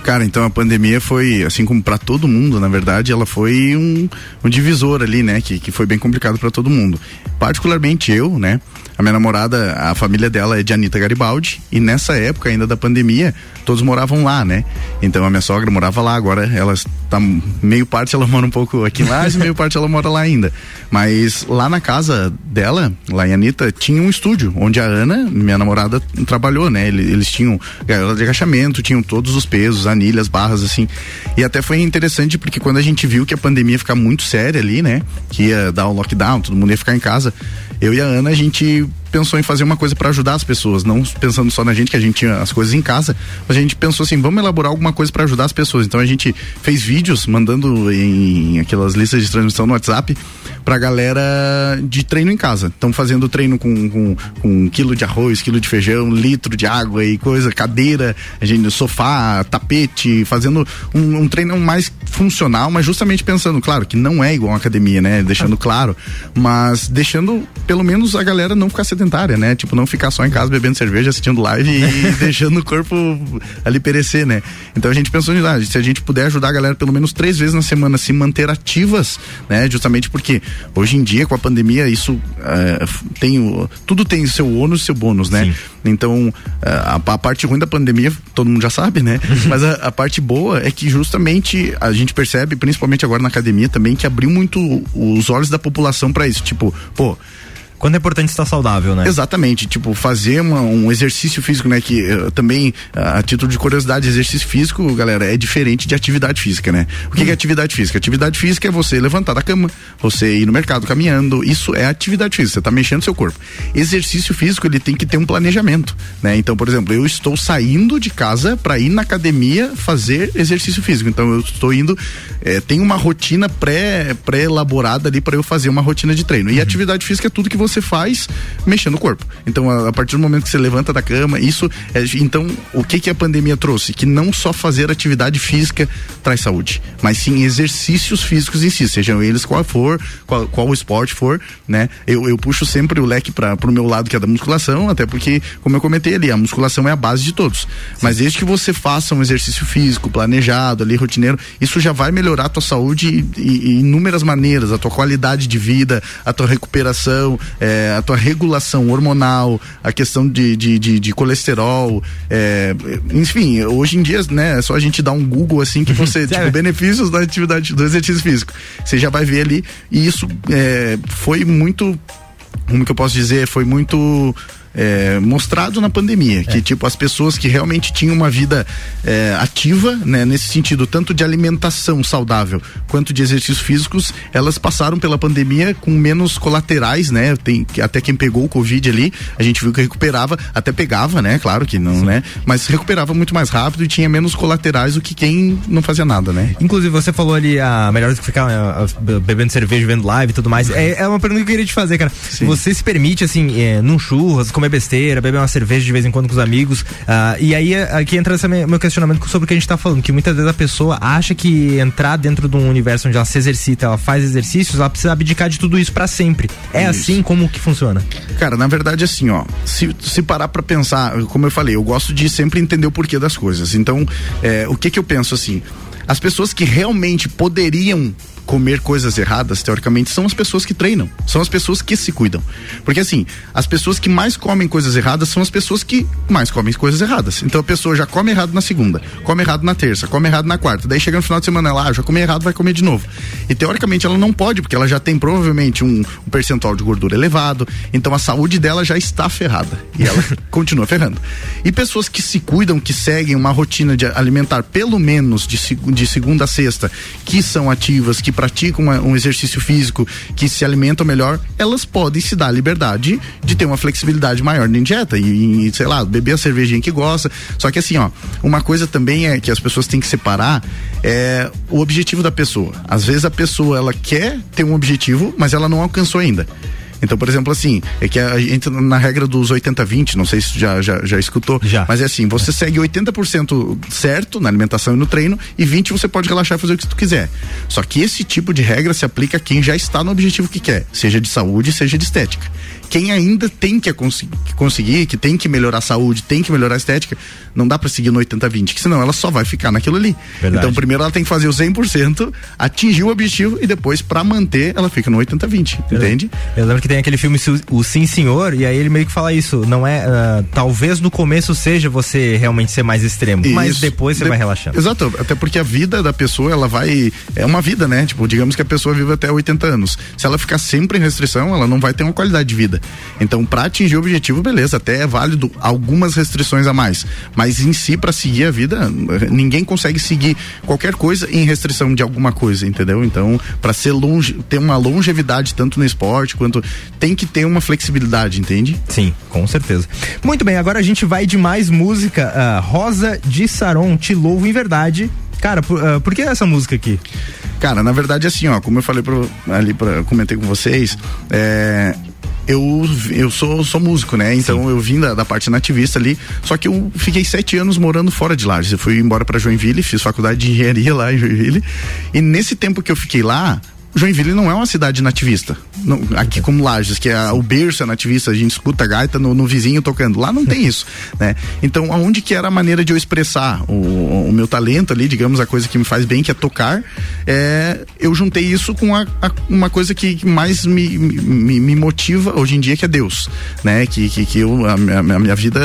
Cara, então a pandemia foi, assim como para todo mundo, na verdade, ela foi um, um divisor ali, né? Que, que foi bem complicado para todo mundo. Particularmente eu, né? A minha namorada, a família dela é de Anitta Garibaldi, e nessa época ainda da pandemia, todos moravam lá, né? Então a minha sogra morava lá, agora ela está meio parte ela mora um pouco aqui em Lages, meio parte ela mora lá ainda. Mas lá na casa dela, lá em Anitta, tinha um estúdio onde a Ana, minha namorada, trabalhou, né? Eles, eles tinham gaiola de agachamento, tinham todos os pesos, anilhas, barras, assim. E até foi interessante porque quando a gente viu que a pandemia ia ficar muito séria ali, né? Que ia dar o lockdown, todo mundo ia ficar em casa. Eu e a Ana, a gente pensou em fazer uma coisa para ajudar as pessoas, não pensando só na gente, que a gente tinha as coisas em casa, mas a gente pensou assim, vamos elaborar alguma coisa para ajudar as pessoas. Então a gente fez vídeos mandando em aquelas listas de transmissão no WhatsApp pra galera de treino em casa. Estão fazendo treino com, com, com um quilo de arroz, quilo de feijão, litro de água e coisa, cadeira, a gente, sofá, tapete, fazendo um, um treino mais funcional, mas justamente pensando, claro, que não é igual uma academia, né? Deixando claro, mas deixando pelo menos a galera não ficar sedentária, né? Tipo, não ficar só em casa bebendo cerveja, assistindo live e *laughs* deixando o corpo ali perecer, né? Então a gente pensou nisso, ah, se a gente puder ajudar a galera pelo menos três vezes na semana a se manter ativas, né? Justamente porque hoje em dia com a pandemia isso é, tem o, tudo tem seu ônus e seu bônus, né? Sim. Então a, a, parte ruim da pandemia todo mundo já sabe, né? *laughs* Mas a, a parte boa é que justamente a gente percebe, principalmente agora na academia também, que abriu muito os olhos da população para isso. Tipo, pô, quando é importante estar saudável, né? Exatamente, tipo, fazer uma, um exercício físico, né? Que uh, também, uh, a título de curiosidade, exercício físico, galera, é diferente de atividade física, né? O que, hum. que é atividade física? Atividade física é você levantar da cama, você ir no mercado caminhando, isso é atividade física, você tá mexendo seu corpo. Exercício físico, ele tem que ter um planejamento, né? Então, por exemplo, eu estou saindo de casa para ir na academia fazer exercício físico, então eu estou indo, é, tem uma rotina pré, pré-elaborada ali para eu fazer uma rotina de treino. E uhum. atividade física é tudo que você você faz mexendo o corpo. Então, a, a, partir do momento que você levanta da cama, isso é, então, o que que a pandemia trouxe? Que não só fazer atividade física traz saúde, mas sim exercícios físicos em si, sejam eles qual for, qual, qual o esporte for, né? Eu, eu puxo sempre o leque para pro meu lado que é da musculação, até porque, como eu comentei ali, a musculação é a base de todos. Sim. Mas desde que você faça um exercício físico planejado ali, rotineiro, isso já vai melhorar a tua saúde em inúmeras maneiras, a tua qualidade de vida, a tua recuperação, é, a tua regulação hormonal, a questão de, de, de, de colesterol, é, enfim, hoje em dia, né, é só a gente dar um Google assim que você, *laughs* tipo, benefícios da atividade, do exercício físico. Você já vai ver ali, e isso é, foi muito, como que eu posso dizer, foi muito é, mostrado na pandemia, é. que tipo as pessoas que realmente tinham uma vida é, ativa, né, nesse sentido tanto de alimentação saudável quanto de exercícios físicos, elas passaram pela pandemia com menos colaterais, né? Tem até quem pegou o covid ali, a gente viu que recuperava, até pegava, né? Claro que não, Sim. né? Mas recuperava muito mais rápido e tinha menos colaterais do que quem não fazia nada, né? Inclusive você falou ali a melhor do que ficar uh, bebendo cerveja, vendo live e tudo mais. É, é uma pergunta que eu queria te fazer, cara. Sim. Você se permite assim, é, num churras, comer comer besteira, beber uma cerveja de vez em quando com os amigos. ah, e aí aqui entra esse meu questionamento sobre o que a gente tá falando, que muitas vezes a pessoa acha que entrar dentro de um universo onde ela se exercita, ela faz exercícios, ela precisa abdicar de tudo isso pra sempre. É Isso. assim como que funciona? Cara, na verdade, assim, ó, se, se parar pra pensar, como eu falei, eu gosto de sempre entender o porquê das coisas. Então, é, o que que eu penso assim? As pessoas que realmente poderiam comer coisas erradas, teoricamente, são as pessoas que treinam, são as pessoas que se cuidam. Porque assim, as pessoas que mais comem coisas erradas são as pessoas que mais comem coisas erradas. Então a pessoa já come errado na segunda, come errado na terça, come errado na quarta, daí chega no final de semana ela, ah, já come errado, vai comer de novo. E teoricamente ela não pode, porque ela já tem provavelmente um, um percentual de gordura elevado, então a saúde dela já está ferrada e ela *laughs* continua ferrando. E pessoas que se cuidam, que seguem uma rotina de alimentar pelo menos de, de segunda a sexta, que são ativas, que praticam uma- um exercício físico, que se alimentam melhor, elas podem se dar a liberdade de ter uma flexibilidade maior na dieta e, e, sei lá, beber a cervejinha que gosta. Só que assim, ó, uma coisa também é que as pessoas têm que separar é o objetivo da pessoa. Às vezes a pessoa ela quer ter um objetivo, mas ela não alcançou ainda. Então, por exemplo, assim, é que a gente entra na regra dos 80-20, não sei se já, já, já escutou, mas é assim, você segue 80% certo na alimentação e no treino, e 20% você pode relaxar e fazer o que tu quiser. Só que esse tipo de regra se aplica a quem já está no objetivo que quer, seja de saúde, seja de estética. Quem ainda tem que conseguir, que tem que melhorar a saúde, tem que melhorar a estética, não dá pra seguir no 80-20, que senão ela só vai ficar naquilo ali. Verdade. Então, primeiro ela tem que fazer o 100%, atingir o objetivo e depois, pra manter, ela fica no 80-20, entende? Eu lembro que tem aquele filme O Sim Senhor, e aí ele meio que fala isso. Não é. ah, talvez no começo seja você realmente ser mais extremo, mas Isso. depois você De- vai relaxando. Exato, até porque a vida da pessoa, ela vai. É uma vida, né? Tipo, digamos que a pessoa vive até 80 anos. Se ela ficar sempre em restrição, ela não vai ter uma qualidade de vida. Então, pra atingir o objetivo, beleza, até é válido algumas restrições a mais. Mas em si, pra seguir a vida, ninguém consegue seguir qualquer coisa em restrição de alguma coisa, entendeu? Então, pra ser longe, ter uma longevidade tanto no esporte quanto. Tem que ter uma flexibilidade, entende? Sim, com certeza. Muito bem, agora a gente vai de mais música. ah, Rosa de Saron, Te Louvo em Verdade. Cara, por, ah, por que essa música aqui? Cara, na verdade, assim, ó, como eu falei pro, ali, pra, comentei com vocês, é, eu, eu sou, sou músico, né? Então eu vim da, da parte nativista ali, só que eu fiquei sete anos morando fora de Lages. Eu fui embora pra Joinville, fiz faculdade de engenharia lá em Joinville. E nesse tempo que eu fiquei lá, Joinville não é uma cidade nativista. Não, aqui como Lages, que é o berço é nativista, a gente escuta a gaita no, no vizinho tocando. Lá não tem isso, né? Então, aonde que era a maneira de eu expressar o, o meu talento ali, digamos, a coisa que me faz bem, que é tocar, é, eu juntei isso com a, a- uma coisa que mais me, me, me motiva hoje em dia, que é Deus, né? Que, que, que eu, a, minha, a minha vida,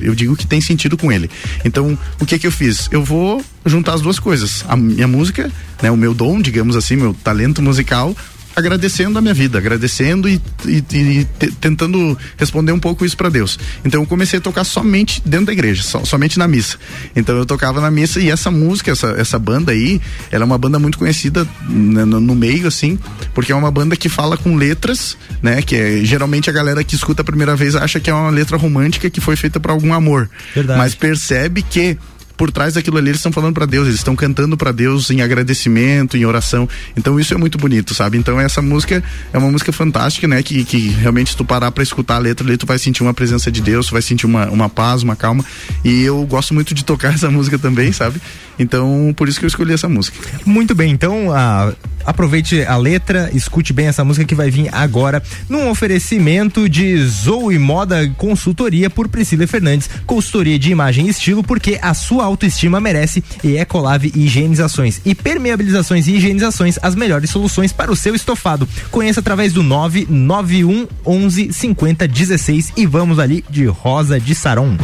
eu digo que tem sentido com ele. Então, o que que eu fiz? Eu vou juntar as duas coisas. A minha música, né? O meu dom, digamos assim, meu talento musical, agradecendo a minha vida, agradecendo e, e- e te- tentando responder um pouco isso para Deus. Então eu comecei a tocar somente dentro da igreja, so- somente na missa. Então eu tocava na missa e essa música, essa, essa banda aí, ela é uma banda muito conhecida né, no, no meio assim, porque é uma banda que fala com letras, né? Que é, geralmente a galera que escuta a primeira vez acha que é uma letra romântica que foi feita para algum amor. Verdade. Mas percebe que por trás daquilo ali eles estão falando para Deus, eles estão cantando para Deus em agradecimento, em oração. Então isso é muito bonito, sabe? Então essa música é uma música fantástica, né? Que, que realmente se tu parar para escutar a letra ali, tu vai sentir uma presença de Deus, tu vai sentir uma, uma paz, uma calma. E eu gosto muito de tocar *laughs* essa música também, sabe? Então por isso que eu escolhi essa música. Muito bem, então ah, aproveite a letra, escute bem essa música que vai vir agora num oferecimento de Zoe Moda Consultoria por Priscila Fernandes, consultoria de imagem e estilo, porque a sua autoestima merece e Ecolave Higienizações e permeabilizações e higienizações, as melhores soluções para o seu estofado. Conheça através do 991 11 50 16 e vamos ali de Rosa de Saron.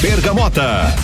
Bergamota.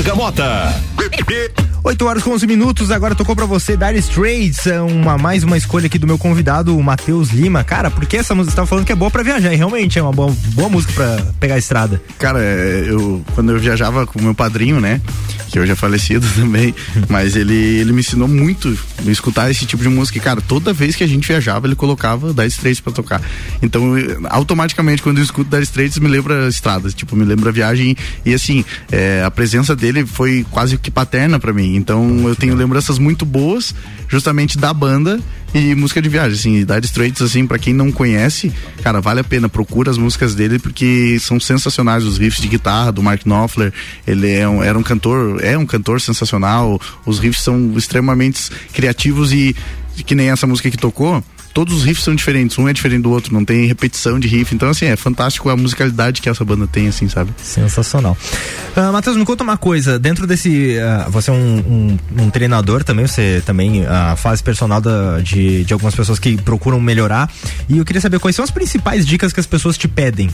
Bergamota. 8 horas com 11 minutos, agora tocou pra você Dire Straits, é uma, mais uma escolha aqui do meu convidado, o Matheus Lima. Cara, porque essa música você tava falando que é boa pra viajar, e realmente é uma boa, boa música pra pegar a estrada. Cara, é, eu quando eu viajava com o meu padrinho, né? Que hoje é falecido *laughs* também, mas ele, ele me ensinou muito a escutar esse tipo de música. E, cara, toda vez que a gente viajava, ele colocava Dire Straits pra tocar. Então, automaticamente, quando eu escuto Dire Straits, me lembra estradas, tipo, me lembra viagem. E assim, é, a presença dele foi quase que paterna pra mim. Então, eu tenho lembranças muito boas, justamente da banda e música de viagem, assim, Dire Straits, assim, pra quem não conhece, cara, vale a pena, procura as músicas dele porque são sensacionais, os riffs de guitarra do Mark Knopfler, ele é um, era um cantor, é um cantor sensacional, os riffs são extremamente criativos e que nem essa música que tocou, todos os riffs são diferentes, um é diferente do outro, não tem repetição de riff. Então, assim, é fantástico a musicalidade que essa banda tem, assim, sabe? Sensacional. Uh, Matheus, me conta uma coisa. Dentro desse. Uh, você é um, um, um, treinador também, você também uh, faz personal da, de, de algumas pessoas que procuram melhorar. E eu queria saber quais são as principais dicas que as pessoas te pedem.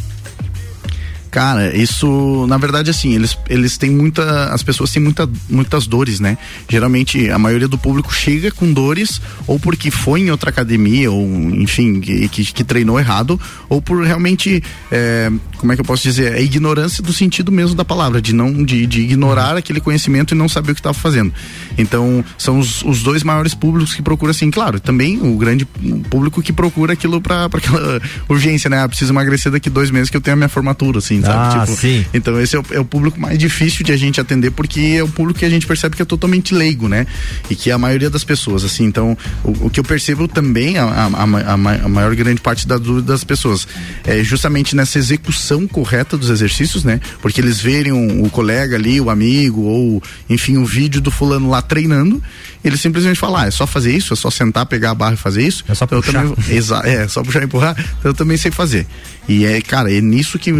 Cara, isso, na verdade, assim, eles, eles têm muita. As pessoas têm muita, muitas dores, né? Geralmente, a maioria do público chega com dores, ou porque foi em outra academia, ou enfim, que, que, que treinou errado, ou por realmente. É, como é que eu posso dizer? É ignorância do sentido mesmo da palavra, de não de, de ignorar uhum. aquele conhecimento e não saber o que estava fazendo. Então, são os, os dois maiores públicos que procuram, assim, claro, também o grande público que procura aquilo para aquela *laughs* urgência, né? Ah, preciso emagrecer daqui dois meses que eu tenho a minha formatura, assim sabe? Ah, tipo, sim. Então esse é o, é o, público mais difícil de a gente atender porque é o público que a gente percebe que é totalmente leigo, né? E que é a maioria das pessoas, assim, então o, o que eu percebo também, a, a, a, a, maior grande parte da dúvida das pessoas é justamente nessa execução correta dos exercícios, né? Porque eles verem um, o colega ali, o amigo ou enfim, o vídeo do fulano lá treinando ele simplesmente fala, ah, é só fazer isso, é só sentar, pegar a barra e fazer isso. É só então, puxar. Eu também, exa, é, só puxar e empurrar, então eu também sei fazer. E é, cara, é nisso que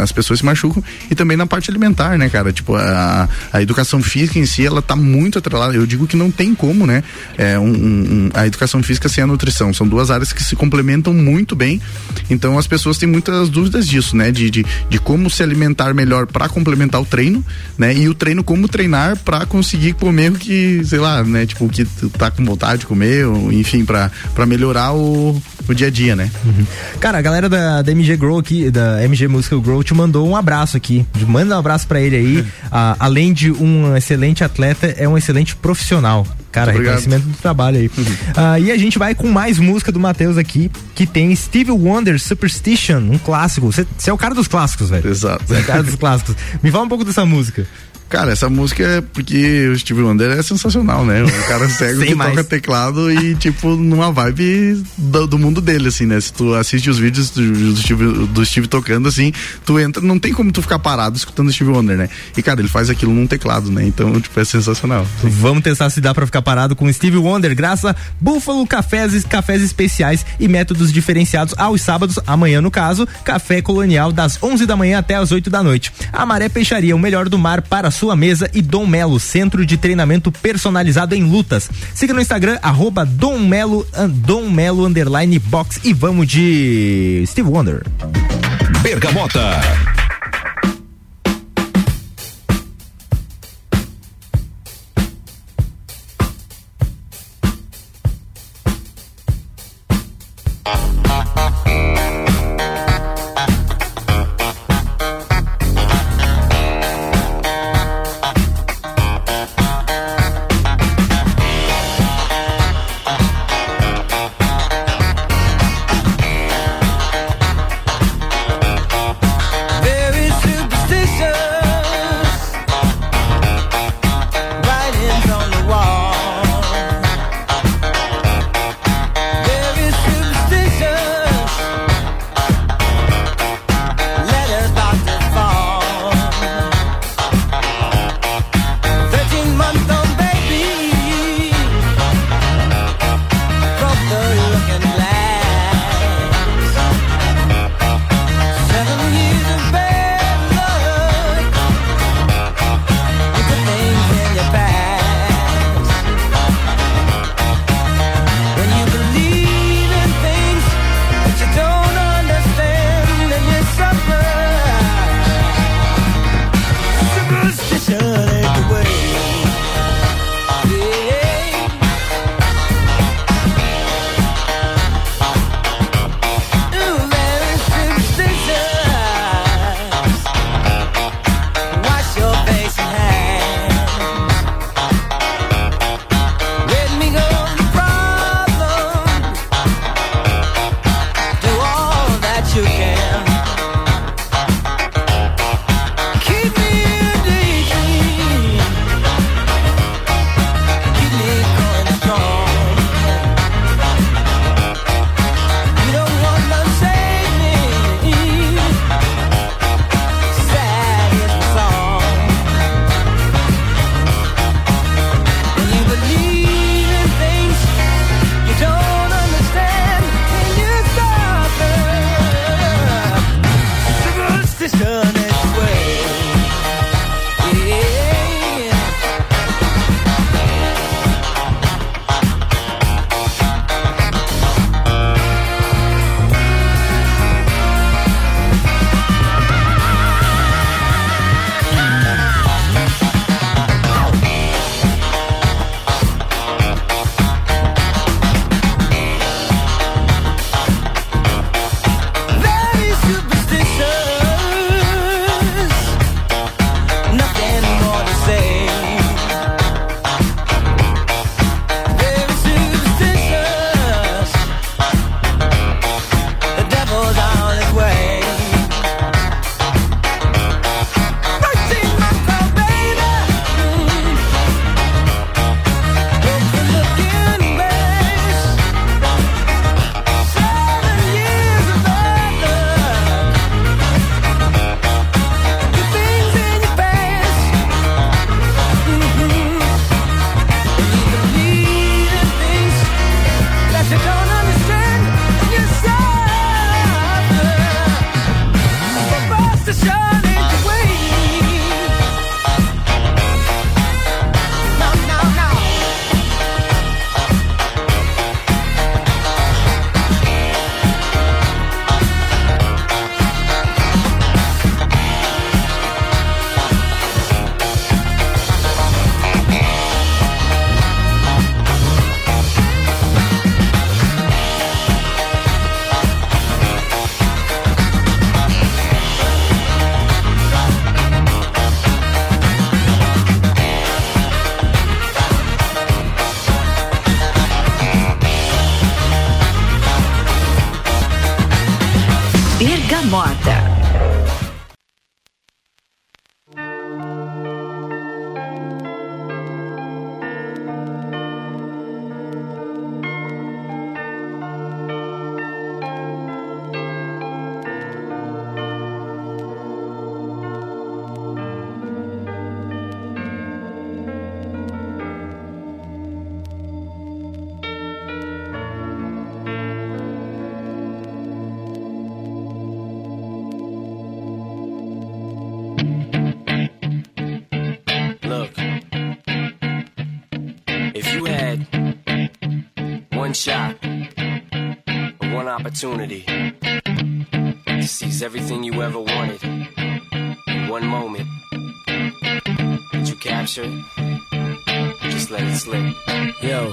as pessoas se machucam e também na parte alimentar, né, cara? Tipo, a, a educação física em si, ela tá muito atrelada. Eu digo que não tem como, né? É, um, um, a educação física sem a nutrição. São duas áreas que se complementam muito bem. Então as pessoas têm muitas dúvidas disso, né? De, de, de como se alimentar melhor para complementar o treino, né? E o treino como treinar para conseguir comer o que, sei lá, né? Tipo, o que tu tá com vontade de comer, ou, enfim, para melhorar o, o dia a dia, né? Uhum. Cara, a galera da, da MG Grow aqui, da MG Musical Grow, te mandou um abraço aqui. Manda um abraço para ele aí. *laughs* ah, além de um excelente atleta, é um excelente profissional. Cara, Obrigado. reconhecimento do trabalho aí. Uhum. Ah, e a gente vai com mais música do Matheus aqui, que tem Steve Wonder Superstition, um clássico. Você é o cara dos clássicos, velho. Exato. Você é o cara dos clássicos. Me fala um pouco dessa música. Cara, essa música é porque o Steve Wonder é sensacional, né? O cara *laughs* cego que mais. toca teclado e, *laughs* tipo, numa vibe do, do mundo dele, assim, né? Se tu assiste os vídeos do, do, Steve, do Steve tocando, assim, tu entra, não tem como tu ficar parado escutando o Steve Wonder, né? E, cara, ele faz aquilo num teclado, né? Então, tipo, é sensacional. Vamos testar se dá pra ficar parado com Steve Wonder, graças a Búfalo Cafés, cafés especiais e métodos diferenciados aos sábados, amanhã no caso, café colonial das 11 da manhã até as 8 da noite. A Maré Peixaria, o melhor do mar para a sua mesa e Dom Melo, centro de treinamento personalizado em lutas. Siga no Instagram, arroba Dom Melo, Dom Melo underline box e vamos de Steve Wonder. Bergamota. opportunity to seize everything you ever wanted in one moment. Did you capture it? Just let it slip. Yo.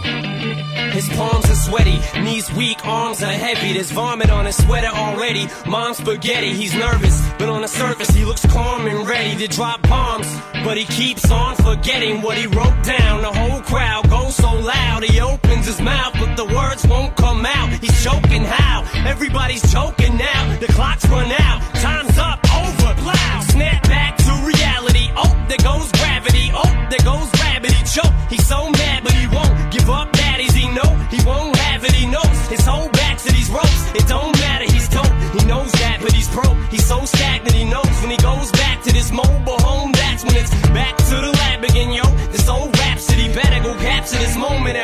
His palms are sweaty, knees weak, arms are heavy. There's vomit on his sweater already. Mom's spaghetti, he's nervous, but on the surface, he looks calm and ready to drop bombs. But he keeps on forgetting what he wrote down. The whole crowd goes so loud, he opens his mouth, but the words won't come out. He's choking how? Everybody's choking now. The clock's run out, time's up, over. Snap back to reality. Oh, there goes gravity. Oh, there goes gravity. He choke. He's so mad, but he won't give up. Daddies, he know he won't have it. He knows his whole back to these ropes. It don't matter. He's dope. He knows that, but he's pro. He's so stagnant. He knows when he goes back to this mobile home minutes. Back to the lab again, yo. This old rhapsody better go capture this moment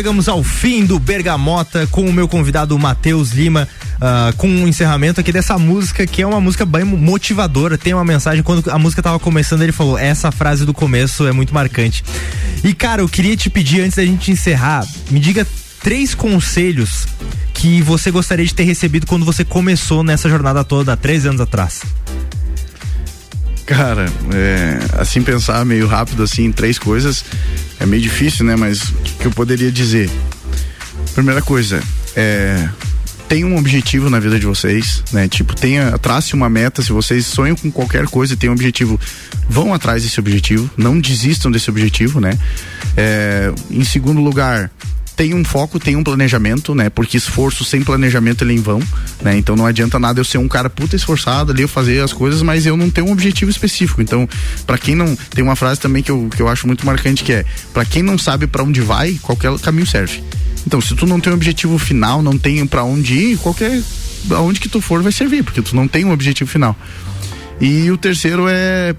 chegamos ao fim do Bergamota com o meu convidado Matheus Lima, uh, com o um encerramento aqui dessa música, que é uma música bem motivadora, tem uma mensagem. Quando a música tava começando, ele falou: essa frase do começo é muito marcante. E, cara, eu queria te pedir, antes da gente encerrar, me diga três conselhos que você gostaria de ter recebido quando você começou nessa jornada toda há três anos atrás. Cara, é, assim pensar meio rápido assim três coisas é meio difícil, né? Mas o que, que eu poderia dizer? Primeira coisa, é tem um objetivo na vida de vocês, né? Tipo, tenha, trace uma meta. Se vocês sonham com qualquer coisa e tem um objetivo, vão atrás desse objetivo. Não desistam desse objetivo, né? É, em segundo lugar, tem um foco, tem um planejamento, né? Porque esforço sem planejamento ele é em vão, né? Então não adianta nada eu ser um cara puta esforçado ali, eu fazer as coisas, mas eu não tenho um objetivo específico. Então, para quem não. Tem uma frase também que eu, que eu acho muito marcante que é: para quem não sabe para onde vai, qualquer caminho serve. Então, se tu não tem um objetivo final, não tem para onde ir, qualquer. aonde que tu for vai servir, porque tu não tem um objetivo final. E o terceiro é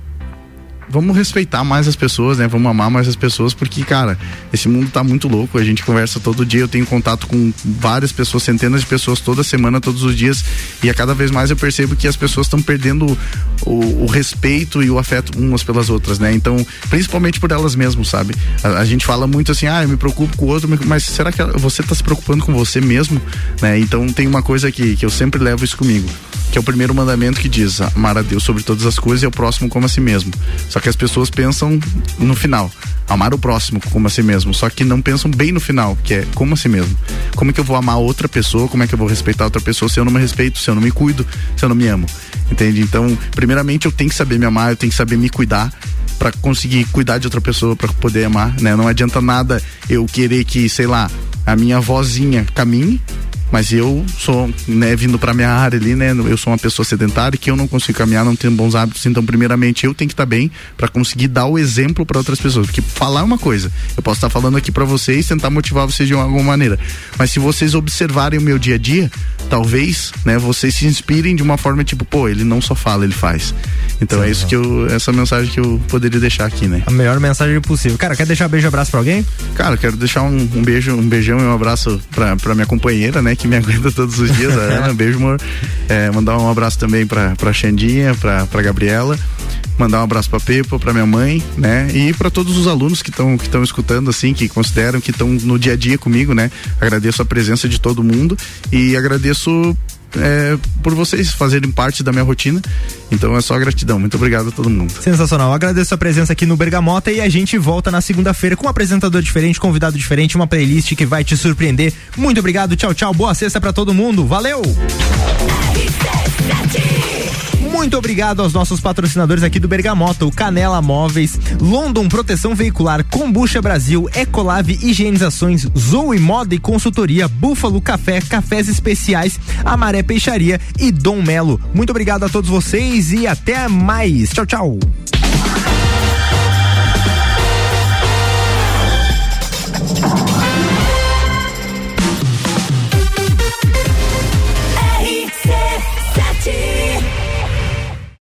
vamos respeitar mais as pessoas, né? Vamos amar mais as pessoas, porque, cara, esse mundo tá muito louco. A gente conversa todo dia, eu tenho contato com várias pessoas, centenas de pessoas toda semana, todos os dias, e a cada vez mais eu percebo que as pessoas estão perdendo o, o, respeito e o afeto umas pelas outras, né? Então, principalmente por elas mesmas, sabe? A, a, gente fala muito assim, ah, eu me preocupo com o outro, mas será que você tá se preocupando com você mesmo, né? Então, tem uma coisa que, que eu sempre levo isso comigo, que é o primeiro mandamento que diz: amar a Deus sobre todas as coisas e ao próximo como a si mesmo. Só que as pessoas pensam no final. Amar o próximo como a si mesmo, só que não pensam bem no final, que é como a si mesmo. Como é que eu vou amar outra pessoa? Como é que eu vou respeitar outra pessoa se eu não me respeito, se eu não me cuido, se eu não me amo? Entende? Então, primeiramente eu tenho que saber me amar, eu tenho que saber me cuidar para conseguir cuidar de outra pessoa, para poder amar, né? Não adianta nada eu querer que, sei lá, a minha vozinha caminhe mas eu sou, né, vindo para minha área ali, né, eu sou uma pessoa sedentária que eu não consigo caminhar, não tenho bons hábitos, então primeiramente eu tenho que estar tá bem para conseguir dar o exemplo para outras pessoas, porque falar é uma coisa. Eu posso estar tá falando aqui para vocês, tentar motivar vocês de alguma maneira, mas se vocês observarem o meu dia a dia, talvez, né, vocês se inspirem de uma forma tipo, pô, ele não só fala, ele faz. Então Sim, é isso que eu, essa mensagem que eu poderia deixar aqui, né? A melhor mensagem possível. Cara, quer deixar um beijo e abraço pra alguém? Cara, quero deixar um, um, beijo, um beijão e um abraço pra, pra minha companheira, né? Que me *laughs* aguenta todos os dias, a Ana. Beijo, amor. É, mandar um abraço também pra, pra Xandinha, pra, pra Gabriela mandar um abraço para Pepa, para minha mãe, né? E para todos os alunos que estão que estão escutando assim, que consideram que estão no dia a dia comigo, né? Agradeço a presença de todo mundo e agradeço é, por vocês fazerem parte da minha rotina. Então é só gratidão. Muito obrigado a todo mundo. Sensacional. Agradeço a presença aqui no Bergamota e a gente volta na segunda-feira com um apresentador diferente, convidado diferente, uma playlist que vai te surpreender. Muito obrigado. Tchau, tchau. Boa sexta para todo mundo. Valeu! Muito obrigado aos nossos patrocinadores aqui do Bergamota, o Canela Móveis, London Proteção Veicular, Combucha Brasil, Ecolave Higienizações, Zoe Moda e Consultoria, Búfalo Café, Cafés Especiais, Amaré Peixaria e Dom Melo. Muito obrigado a todos vocês e até mais. Tchau, tchau.